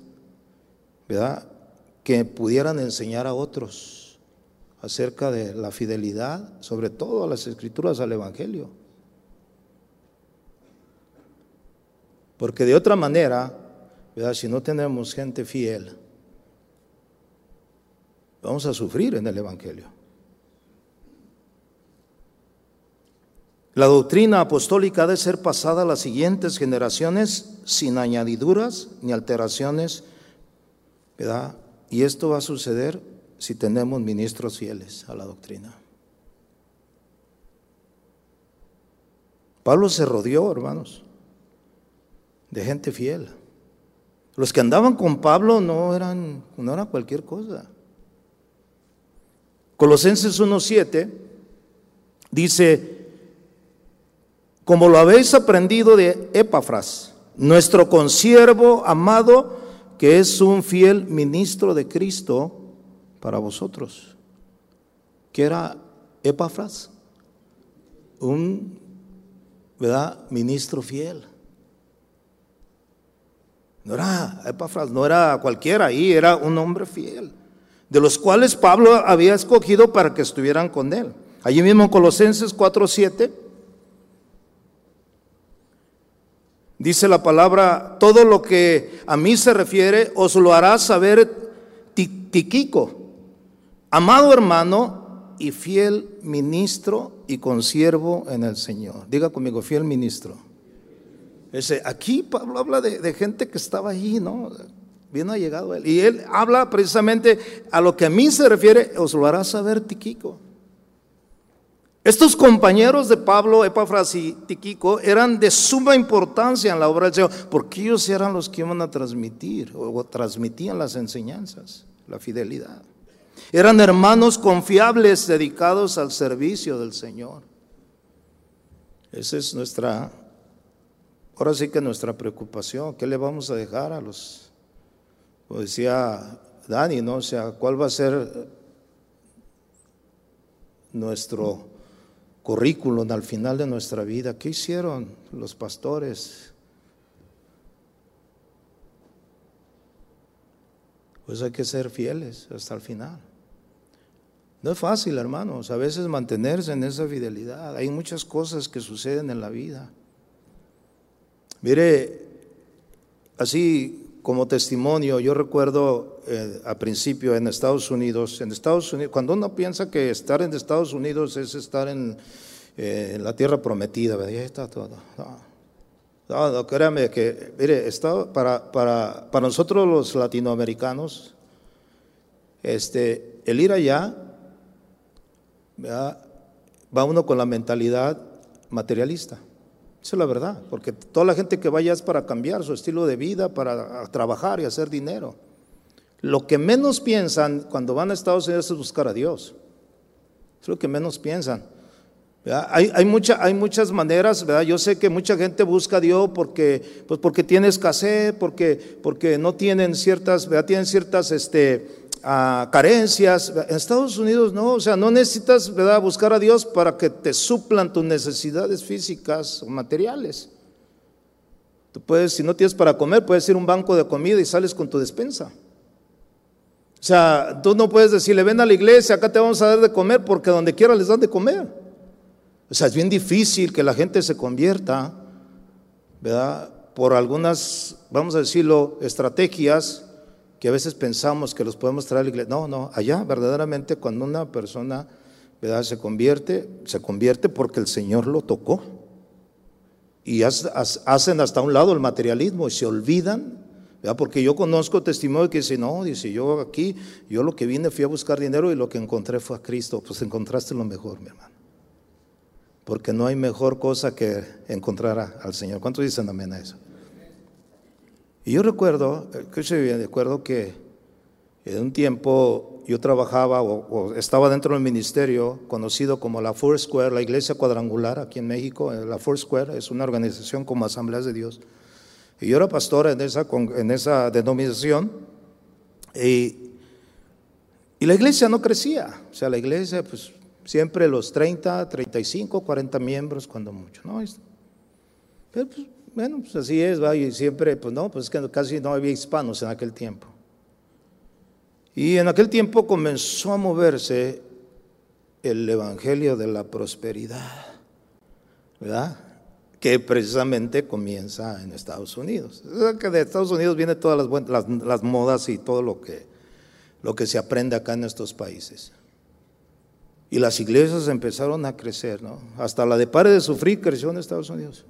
¿verdad? Que pudieran enseñar a otros acerca de la fidelidad, sobre todo a las escrituras, al Evangelio. Porque de otra manera, si no tenemos gente fiel, vamos a sufrir en el Evangelio. La doctrina apostólica ha de ser pasada a las siguientes generaciones sin añadiduras ni alteraciones, ¿verdad? Y esto va a suceder si tenemos ministros fieles a la doctrina. Pablo se rodeó, hermanos, de gente fiel. Los que andaban con Pablo no eran, no era cualquier cosa. Colosenses 1.7 dice, como lo habéis aprendido de Epafras, nuestro consiervo amado, que es un fiel ministro de Cristo, para vosotros, que era Epafras, un ¿verdad? ministro fiel. No era Epafras, no era cualquiera ahí, era un hombre fiel, de los cuales Pablo había escogido para que estuvieran con él. Allí mismo en Colosenses 4:7 dice la palabra, todo lo que a mí se refiere os lo hará saber Tiquico, amado hermano y fiel ministro y consiervo en el Señor. Diga conmigo, fiel ministro. Ese, aquí Pablo habla de, gente que estaba ahí, ¿no? Bien ha llegado él. Y él habla precisamente a lo que a mí se refiere, os lo hará saber Tiquico. Estos compañeros de Pablo, Epafras y Tiquico, eran de suma importancia en la obra del Señor, porque ellos eran los que iban a transmitir o transmitían las enseñanzas, la fidelidad. Eran hermanos confiables dedicados al servicio del Señor. Esa es nuestra ahora sí que nuestra preocupación, ¿qué le vamos a dejar a los, como decía Dani, ¿no? O sea, ¿cuál va a ser nuestro currículum al final de nuestra vida? ¿Qué hicieron los pastores? Pues hay que ser fieles hasta el final. No es fácil, hermanos, a veces mantenerse en esa fidelidad. Hay muchas cosas que suceden en la vida. Mire, así como testimonio, yo recuerdo eh, a principio en Estados Unidos, en Estados Unidos, cuando uno piensa que estar en Estados Unidos es estar en, eh, la tierra prometida, ahí está todo. No, no, créame que, mire, para, para, para nosotros los latinoamericanos, este, el ir allá, va uno con la mentalidad materialista. Esa es la verdad, porque toda la gente que vaya es para cambiar su estilo de vida, para trabajar y hacer dinero. Lo que menos piensan cuando van a Estados Unidos es buscar a Dios. Es lo que menos piensan. Hay, hay, muchas maneras, ¿verdad? Yo sé que mucha gente busca a Dios porque, pues porque tiene escasez, porque, porque no tienen ciertas, ¿verdad? Tienen ciertas este, carencias. En Estados Unidos no, o sea, no necesitas ¿verdad? buscar a Dios para que te suplan tus necesidades físicas o materiales. Tú puedes, si no tienes para comer, puedes ir a un banco de comida y sales con tu despensa. O sea, tú no puedes decirle, ven a la iglesia, acá te vamos a dar de comer, porque donde quiera les dan de comer. O sea, es bien difícil que la gente se convierta, ¿verdad? Por algunas, vamos a decirlo, estrategias que a veces pensamos que los podemos traer a la iglesia. No, no, allá verdaderamente cuando una persona ¿verdad? se convierte, se convierte porque el Señor lo tocó. Y hacen hasta un lado el materialismo y se olvidan, porque yo conozco testimonio que dice, no, dice, yo aquí, yo lo que vine fui a buscar dinero y lo que encontré fue a Cristo. Pues encontraste lo mejor, mi hermano. Porque no hay mejor cosa que encontrar al Señor. ¿Cuántos dicen amén a eso? Y yo recuerdo, escuche bien, recuerdo que en un tiempo yo trabajaba o, estaba dentro del ministerio conocido como la Four Square, la iglesia cuadrangular aquí en México. Eh, la Four Square es una organización como Asambleas de Dios. Y yo era pastor en esa, en esa denominación. Y, y la iglesia no crecía. O sea, la iglesia, pues siempre los 30, 35, 40 miembros, cuando mucho. ¿no? Pero pues, bueno, pues así es, ¿va? y siempre, pues no, pues es que casi no había hispanos en aquel tiempo. Y en aquel tiempo comenzó a moverse el Evangelio de la Prosperidad, ¿verdad? Que precisamente comienza en Estados Unidos. que de Estados Unidos vienen todas las, las, modas y todo lo que, lo que se aprende acá en estos países. Y las iglesias empezaron a crecer, ¿no? Hasta la de Pare de Sufrir creció en Estados Unidos.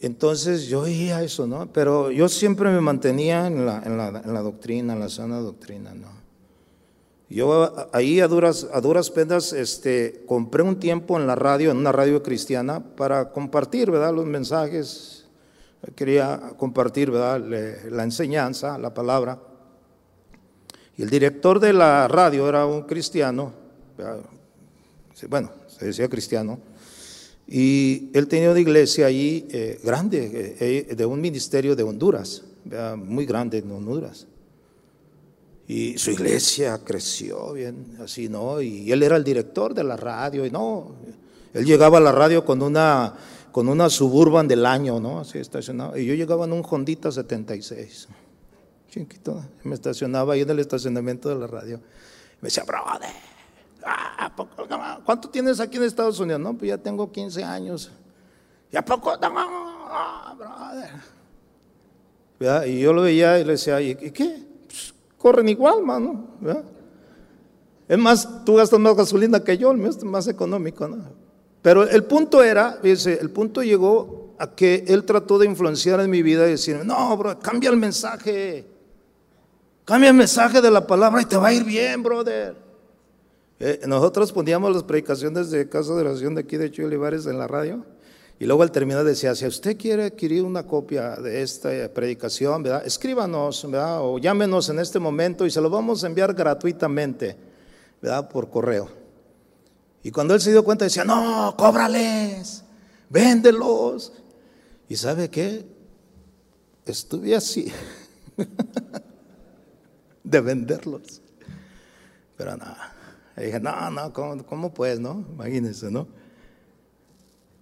Entonces yo oía eso, ¿no? Pero yo siempre me mantenía en la, doctrina, en la sana doctrina, ¿no? Yo ahí a duras, a duras penas este, compré un tiempo en la radio, en una radio cristiana, para compartir, ¿verdad? Los mensajes. Quería compartir, ¿verdad? la enseñanza, la palabra. Y el director de la radio era un cristiano, bueno, se decía cristiano, y él tenía una iglesia ahí eh, grande, eh, eh, de un ministerio de Honduras, muy grande en Honduras. Y su iglesia creció bien, así, ¿no? Y él era el director de la radio, y no, él llegaba a la radio con una, con una suburban del año, ¿no? Así estacionado. Y yo llegaba en un Hondita 76, chiquito, me estacionaba ahí en el estacionamiento de la radio. Me decía, brother, Ah, ¿Cuánto tienes aquí en Estados Unidos? No, pues ya tengo 15 años. ¿Y a poco? Ah, y yo lo veía y le decía, ¿y qué? Pues, corren igual, mano. Es más, tú gastas más gasolina que yo, el mío es más económico. ¿no? Pero el punto era, dice, el punto llegó a que él trató de influenciar en mi vida y decirme, no, bro, cambia el mensaje. Cambia el mensaje de la palabra y te va a ir bien, brother. Eh, nosotros poníamos las predicaciones de Casa de Oración de aquí de Chuy Olivares en la radio. Y luego al terminar decía, si usted quiere adquirir una copia de esta predicación, ¿verdad? escríbanos ¿verdad? o llámenos en este momento y se lo vamos a enviar gratuitamente ¿verdad? por correo. Y cuando él se dio cuenta decía, no, cóbrales, véndelos. ¿Y sabe qué? Estuve así de venderlos. Pero nada. Dije, no, no, ¿cómo, ¿cómo, pues, no? Imagínense, ¿no?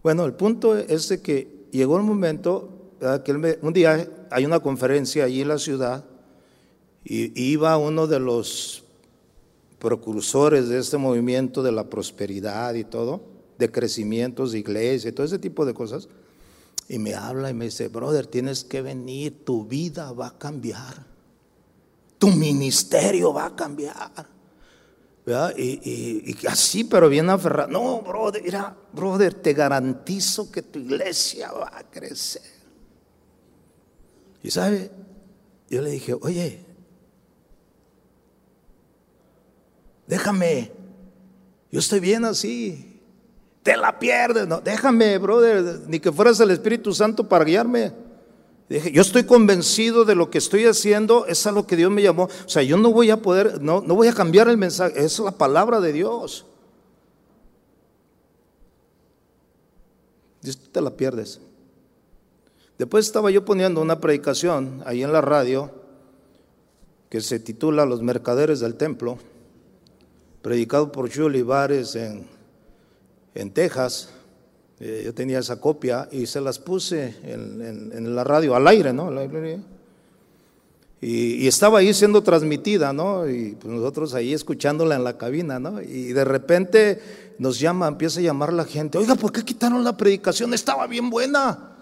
Bueno, el punto es que llegó el momento, que un día hay una conferencia allí en la ciudad y iba uno de los precursores de este movimiento de la prosperidad y todo, de crecimientos de iglesia y todo ese tipo de cosas. Y me habla y me dice, brother, tienes que venir, tu vida va a cambiar, tu ministerio va a cambiar. Y, así, pero bien aferrado. No, brother, mira, brother, te garantizo que tu iglesia va a crecer. Y sabe, yo le dije, oye, déjame, yo estoy bien así. Te la pierdes, no, déjame, brother, ni que fueras el Espíritu Santo para guiarme. Dije, yo estoy convencido de lo que estoy haciendo, es a lo que Dios me llamó. O sea, yo no voy a poder, no, no voy a cambiar el mensaje, es la palabra de Dios. Dios, te la pierdes. Después estaba yo poniendo una predicación ahí en la radio que se titula Los mercaderes del templo, predicado por Julie Vares en, en Texas. Eh, yo tenía esa copia y se las puse en, la radio, al aire, ¿no? Y, estaba ahí siendo transmitida, ¿no? Y pues nosotros ahí escuchándola en la cabina, ¿no? Y de repente nos llama, empieza a llamar la gente, oiga, ¿por qué quitaron la predicación? Estaba bien buena.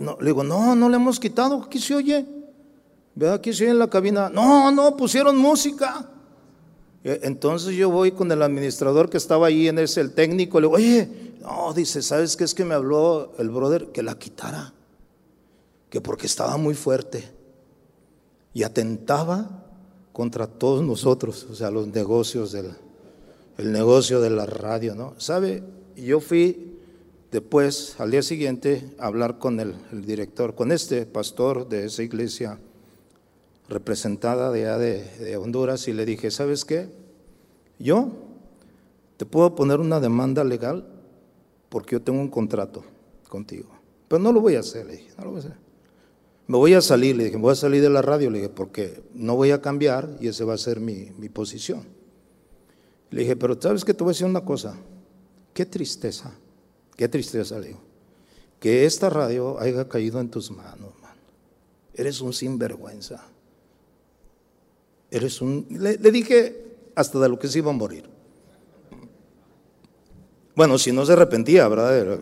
no, le digo, no, no le hemos quitado, aquí se oye. ¿Verdad? Aquí se oye en la cabina. No, no, pusieron música. Eh, entonces yo voy con el administrador que estaba ahí en ese, el técnico, le digo, oye, no, dice, ¿sabes qué es que me habló el brother? Que la quitara, que porque estaba muy fuerte y atentaba contra todos nosotros, o sea, los negocios del el negocio de la radio, ¿no? ¿Sabe? Yo fui después, al día siguiente, a hablar con el, el director, con este pastor de esa iglesia representada de, de Honduras y le dije, ¿sabes qué? Yo te puedo poner una demanda legal porque yo tengo un contrato contigo. Pero no lo voy a hacer, le dije, no lo voy a hacer. Me voy a salir, le dije, voy a salir de la radio, le dije, porque no voy a cambiar y esa va a ser mi, mi posición. Le dije, pero sabes que te voy a decir una cosa, qué tristeza, qué tristeza, le digo, que esta radio haya caído en tus manos, man. Eres un sinvergüenza. Eres un... Le, dije hasta de lo que se iba a morir. Bueno, si no se arrepentía, ¿verdad?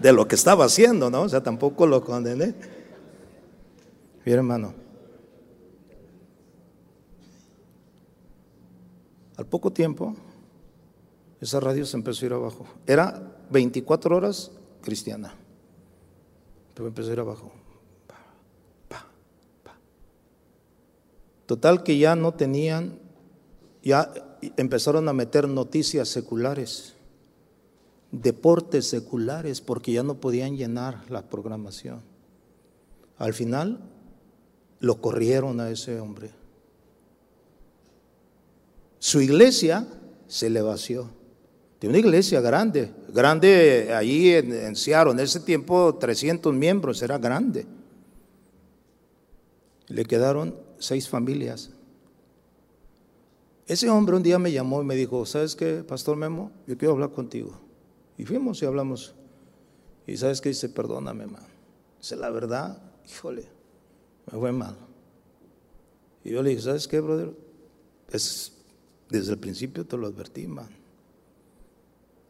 De, lo que estaba haciendo, ¿no? O sea, tampoco lo condené. Mi hermano. Al poco tiempo, esa radio se empezó a ir abajo. Era 24 horas cristiana, pero empezó a ir abajo. Total que ya no tenían, ya empezaron a meter noticias seculares, deportes seculares, porque ya no podían llenar la programación. Al final lo corrieron a ese hombre. Su iglesia se le vació. De una iglesia grande, grande allí en, en en ese tiempo 300 miembros, era grande. Le quedaron seis familias. Ese hombre un día me llamó y me dijo, ¿sabes qué, Pastor Memo? Yo quiero hablar contigo. Y fuimos y hablamos. Y ¿sabes qué? Dice, perdóname, man. Dice, la verdad, híjole, me fue mal. Y yo le dije, ¿sabes qué, brother? Es, desde el principio te lo advertí, man.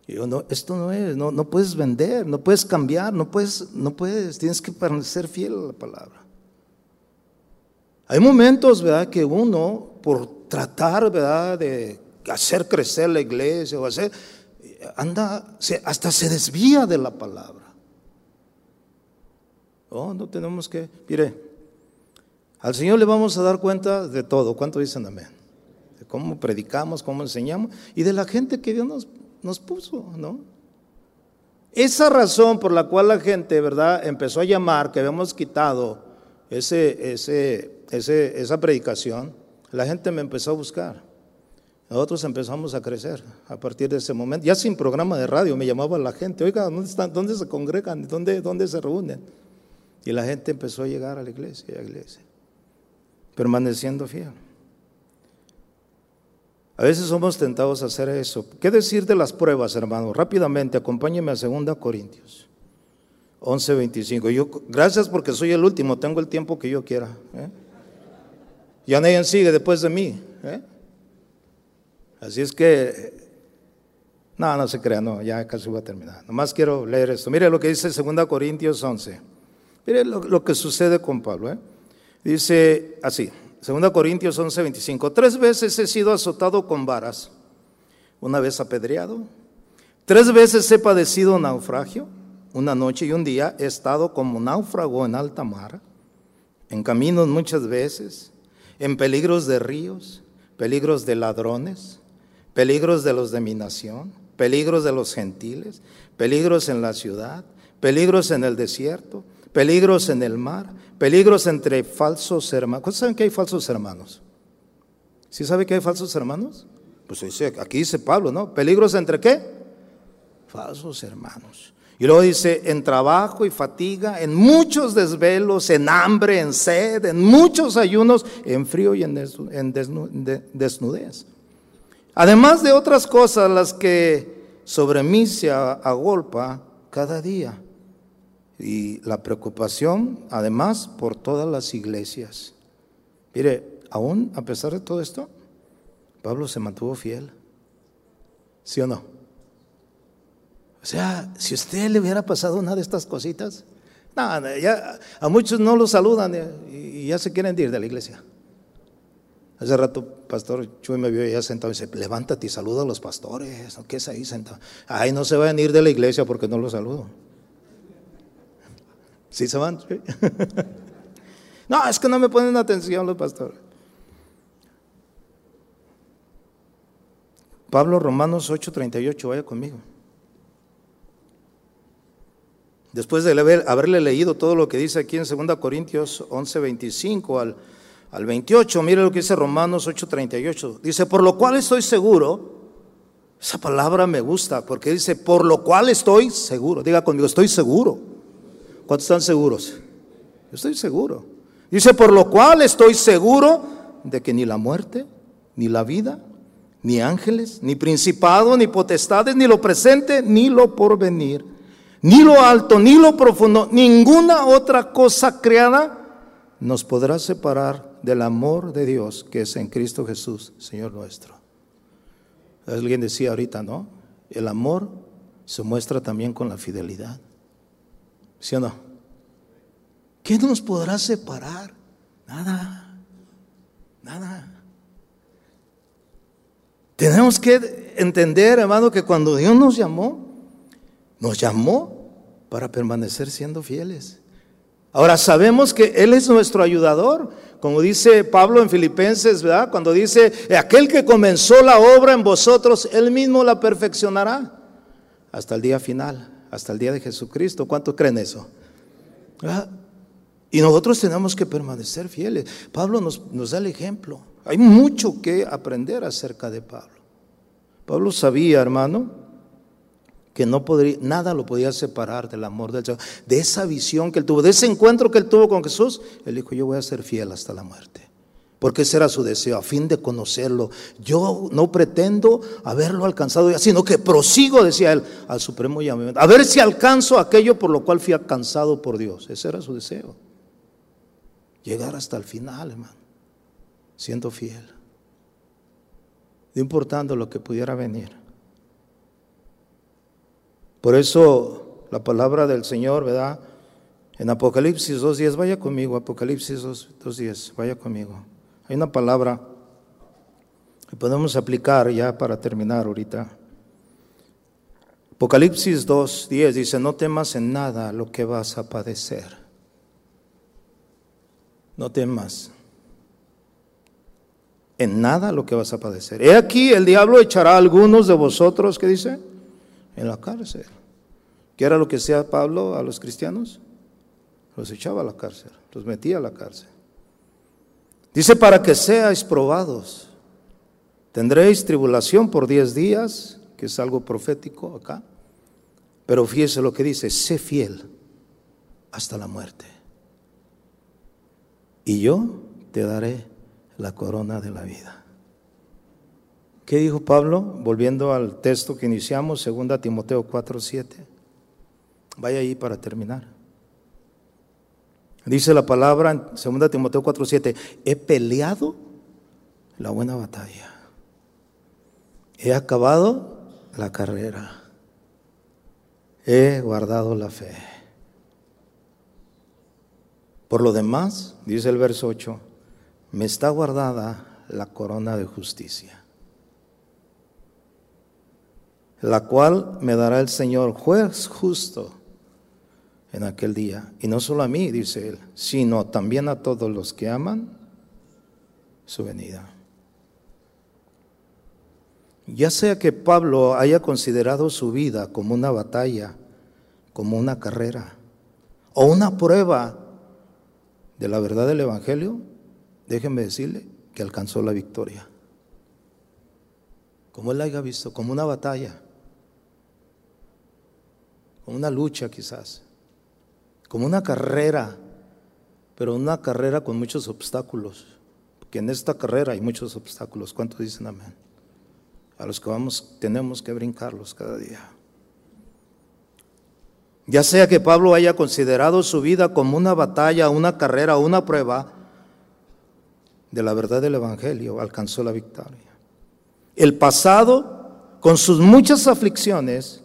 Y yo, no, esto no es, no, no puedes vender, no puedes cambiar, no puedes, no puedes, tienes que permanecer fiel a la palabra. Hay momentos, ¿verdad?, que uno, por tratar, ¿verdad?, de hacer crecer la iglesia o hacer, anda, hasta se desvía de la palabra. Oh, no tenemos que, mire, al Señor le vamos a dar cuenta de todo. ¿Cuánto dicen amén? De cómo predicamos, cómo enseñamos y de la gente que Dios nos, nos puso, ¿no? Esa razón por la cual la gente, ¿verdad?, empezó a llamar que habíamos quitado ese, ese esa predicación, la gente me empezó a buscar. Nosotros empezamos a crecer a partir de ese momento. Ya sin programa de radio me llamaba la gente, oiga, ¿dónde, están, dónde se congregan? ¿Dónde, ¿Dónde se reúnen? Y la gente empezó a llegar a la iglesia, a la iglesia, permaneciendo fiel. A veces somos tentados a hacer eso. ¿Qué decir de las pruebas, hermano? Rápidamente, acompáñeme a 2 Corintios 11:25. Yo, gracias porque soy el último, tengo el tiempo que yo quiera. ¿eh? Ya nadie sigue después de mí. ¿eh? Así es que, no, no se crea, no, ya casi voy a terminar. Nomás quiero leer esto. Mire lo que dice 2 Corintios 11. Mire lo, que sucede con Pablo. ¿eh? Dice así, 2 Corintios 11, 25. Tres veces he sido azotado con varas, una vez apedreado, tres veces he padecido naufragio, una noche y un día he estado como náufrago en alta mar, en caminos muchas veces, en peligros de ríos, peligros de ladrones, peligros de los de mi nación, peligros de los gentiles, peligros en la ciudad, peligros en el desierto peligros en el mar, peligros entre falsos hermanos. ¿Cuántos saben que hay falsos hermanos? ¿Sí sabe que hay falsos hermanos? Pues aquí dice Pablo, ¿no? ¿Peligros entre qué? Falsos hermanos. Y luego dice, en trabajo y fatiga, en muchos desvelos, en hambre, en sed, en muchos ayunos, en frío y en desnudez. Además de otras cosas, las que sobre mí se agolpa cada día. Y la preocupación, además, por todas las iglesias. Mire, aún a pesar de todo esto, Pablo se mantuvo fiel. ¿Sí o no? O sea, si usted le hubiera pasado una de estas cositas, nada, ya, a muchos no lo saludan y, ya se quieren ir de la iglesia. Hace rato, pastor Chuy me vio ya sentado y dice, levántate y saluda a los pastores. ¿Qué es ahí sentado? Ay, no se vayan a ir de la iglesia porque no los saludo. ¿Sí se van? no, es que no me ponen atención los pastores. Pablo Romanos 8:38, vaya conmigo. Después de haberle leído todo lo que dice aquí en 2 Corintios 11:25 al, al 28, mire lo que dice Romanos 8:38. Dice, por lo cual estoy seguro, esa palabra me gusta, porque dice, por lo cual estoy seguro. Diga conmigo, estoy seguro. ¿Cuántos están seguros? Yo estoy seguro. Dice, por lo cual estoy seguro de que ni la muerte, ni la vida, ni ángeles, ni principado, ni potestades, ni lo presente, ni lo porvenir, ni lo alto, ni lo profundo, ninguna otra cosa creada nos podrá separar del amor de Dios que es en Cristo Jesús, Señor nuestro. Alguien decía ahorita, ¿no? El amor se muestra también con la fidelidad. ¿Sí o no? ¿Qué nos podrá separar? Nada, nada. Tenemos que entender, hermano, que cuando Dios nos llamó, nos llamó para permanecer siendo fieles. Ahora sabemos que Él es nuestro ayudador, como dice Pablo en Filipenses, ¿verdad? Cuando dice, aquel que comenzó la obra en vosotros, Él mismo la perfeccionará hasta el día final hasta el día de Jesucristo. ¿Cuántos creen eso? Y nosotros tenemos que permanecer fieles. Pablo nos, da el ejemplo. Hay mucho que aprender acerca de Pablo. Pablo sabía, hermano, que no podría, nada lo podía separar del amor del Señor, de esa visión que él tuvo, de ese encuentro que él tuvo con Jesús. Él dijo, yo voy a ser fiel hasta la muerte porque ese era su deseo, a fin de conocerlo. Yo no pretendo haberlo alcanzado ya, sino que prosigo, decía él, al supremo llamamiento, a ver si alcanzo aquello por lo cual fui alcanzado por Dios. Ese era su deseo. Llegar hasta el final, hermano, siendo fiel, no importando lo que pudiera venir. Por eso la palabra del Señor, ¿verdad? En Apocalipsis 2.10, vaya conmigo, Apocalipsis 2.10, vaya conmigo. Hay una palabra que podemos aplicar ya para terminar ahorita. Apocalipsis 2.10 dice, no temas en nada lo que vas a padecer. No temas en nada lo que vas a padecer. He aquí, el diablo echará a algunos de vosotros, ¿qué dice? En la cárcel. ¿Qué era lo que hacía Pablo a los cristianos? Los echaba a la cárcel, los metía a la cárcel. Dice, para que seáis probados. Tendréis tribulación por diez días, que es algo profético acá. Pero fíjese lo que dice, sé fiel hasta la muerte. Y yo te daré la corona de la vida. ¿Qué dijo Pablo? Volviendo al texto que iniciamos, 2 Timoteo 4:7. Vaya ahí para terminar. Dice la palabra en 2 Timoteo 4:7, he peleado la buena batalla. He acabado la carrera. He guardado la fe. Por lo demás, dice el verso 8, me está guardada la corona de justicia, la cual me dará el Señor juez justo en aquel día. Y no solo a mí, dice él, sino también a todos los que aman su venida. Ya sea que Pablo haya considerado su vida como una batalla, como una carrera, o una prueba de la verdad del Evangelio, déjenme decirle que alcanzó la victoria. Como él la haya visto, como una batalla, como una lucha quizás, como una carrera, pero una carrera con muchos obstáculos, porque en esta carrera hay muchos obstáculos. ¿Cuántos dicen amén? A los que vamos tenemos que brincarlos cada día. Ya sea que Pablo haya considerado su vida como una batalla, una carrera, una prueba, de la verdad del Evangelio alcanzó la victoria. El pasado, con sus muchas aflicciones,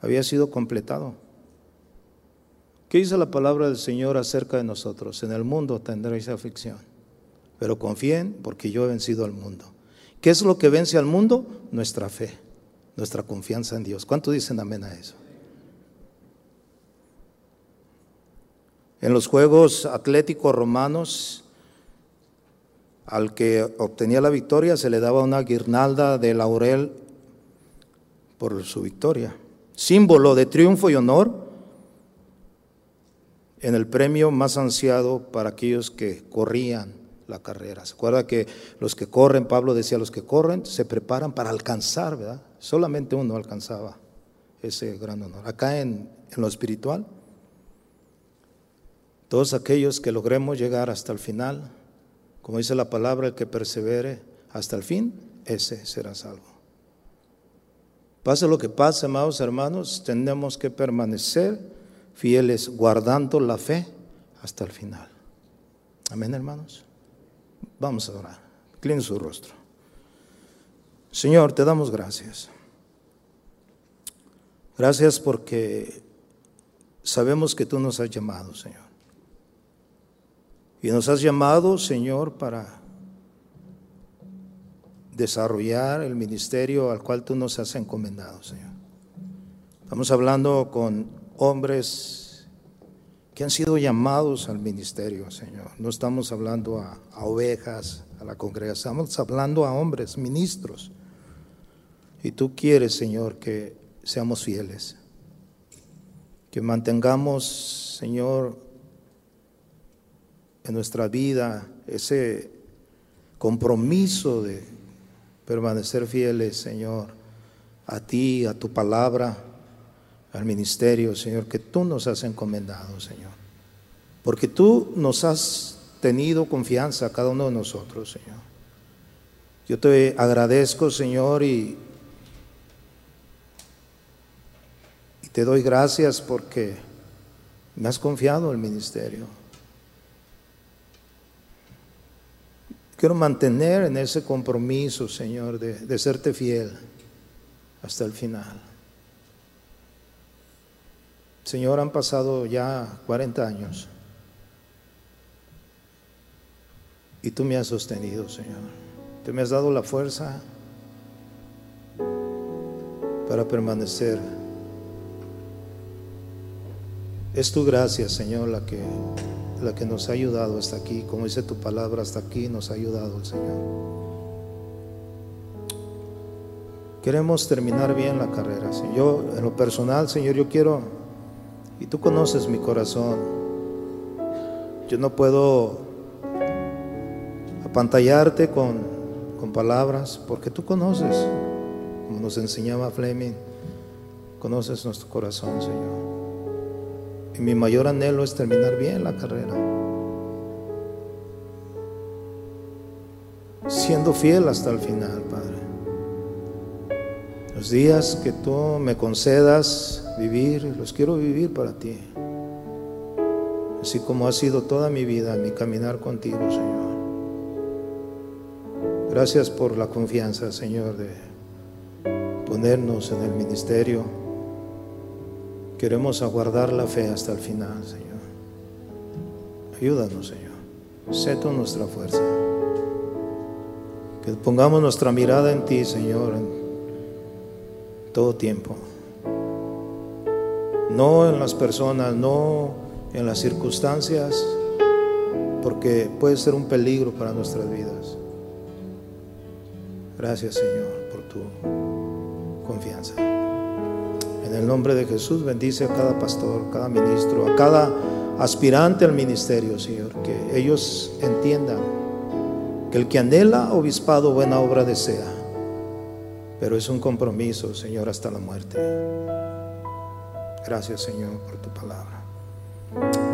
había sido completado. ¿Qué dice la palabra del Señor acerca de nosotros? En el mundo tendréis aflicción, pero confíen porque yo he vencido al mundo. ¿Qué es lo que vence al mundo? Nuestra fe, nuestra confianza en Dios. ¿Cuánto dicen amén a eso? En los Juegos Atléticos Romanos, al que obtenía la victoria se le daba una guirnalda de laurel por su victoria, símbolo de triunfo y honor en el premio más ansiado para aquellos que corrían la carrera. ¿Se acuerda que los que corren, Pablo decía, los que corren se preparan para alcanzar, ¿verdad? Solamente uno alcanzaba ese gran honor. Acá en, en lo espiritual, todos aquellos que logremos llegar hasta el final, como dice la palabra, el que persevere hasta el fin, ese será salvo. Pase lo que pase, amados hermanos, tenemos que permanecer fieles, guardando la fe hasta el final. Amén, hermanos. Vamos a orar. Inclinen su rostro. Señor, te damos gracias. Gracias porque sabemos que tú nos has llamado, Señor. Y nos has llamado, Señor, para desarrollar el ministerio al cual tú nos has encomendado, Señor. Estamos hablando con hombres que han sido llamados al ministerio, Señor. No estamos hablando a, ovejas, a la congregación, estamos hablando a hombres, ministros. Y tú quieres, Señor, que seamos fieles, que mantengamos, Señor, en nuestra vida ese compromiso de permanecer fieles, Señor, a ti, a tu palabra, al ministerio, Señor, que tú nos has encomendado, Señor. Porque tú nos has tenido confianza a cada uno de nosotros, Señor. Yo te agradezco, Señor, y, te doy gracias porque me has confiado el ministerio. Quiero mantener en ese compromiso, Señor, de, serte fiel hasta el final. Señor, han pasado ya 40 años y tú me has sostenido, Señor. Tú me has dado la fuerza para permanecer. Es tu gracia, Señor, la que la que nos ha ayudado hasta aquí, como dice tu palabra, hasta aquí nos ha ayudado el Señor. Queremos terminar bien la carrera. Yo, en lo personal, Señor, yo quiero, y tú conoces mi corazón, yo no puedo apantallarte con con palabras, porque tú conoces, como nos enseñaba Fleming, conoces nuestro corazón, Señor. Y mi mayor anhelo es terminar bien la carrera. Siendo fiel hasta el final, Padre. Los días que tú me concedas vivir, los quiero vivir para ti. Así como ha sido toda mi vida, mi caminar contigo, Señor. Gracias por la confianza, Señor, de ponernos en el ministerio. Queremos aguardar la fe hasta el final, Señor. Ayúdanos, Señor. Sé tú nuestra fuerza. Que pongamos nuestra mirada en ti, Señor, en todo tiempo. No en las personas, no en las circunstancias, porque puede ser un peligro para nuestras vidas. Gracias Señor por tu confianza. En el nombre de Jesús bendice a cada pastor, cada ministro, a cada aspirante al ministerio, Señor, que ellos entiendan que el que anhela obispado buena obra desea, pero es un compromiso, Señor, hasta la muerte. Gracias, Señor, por tu palabra.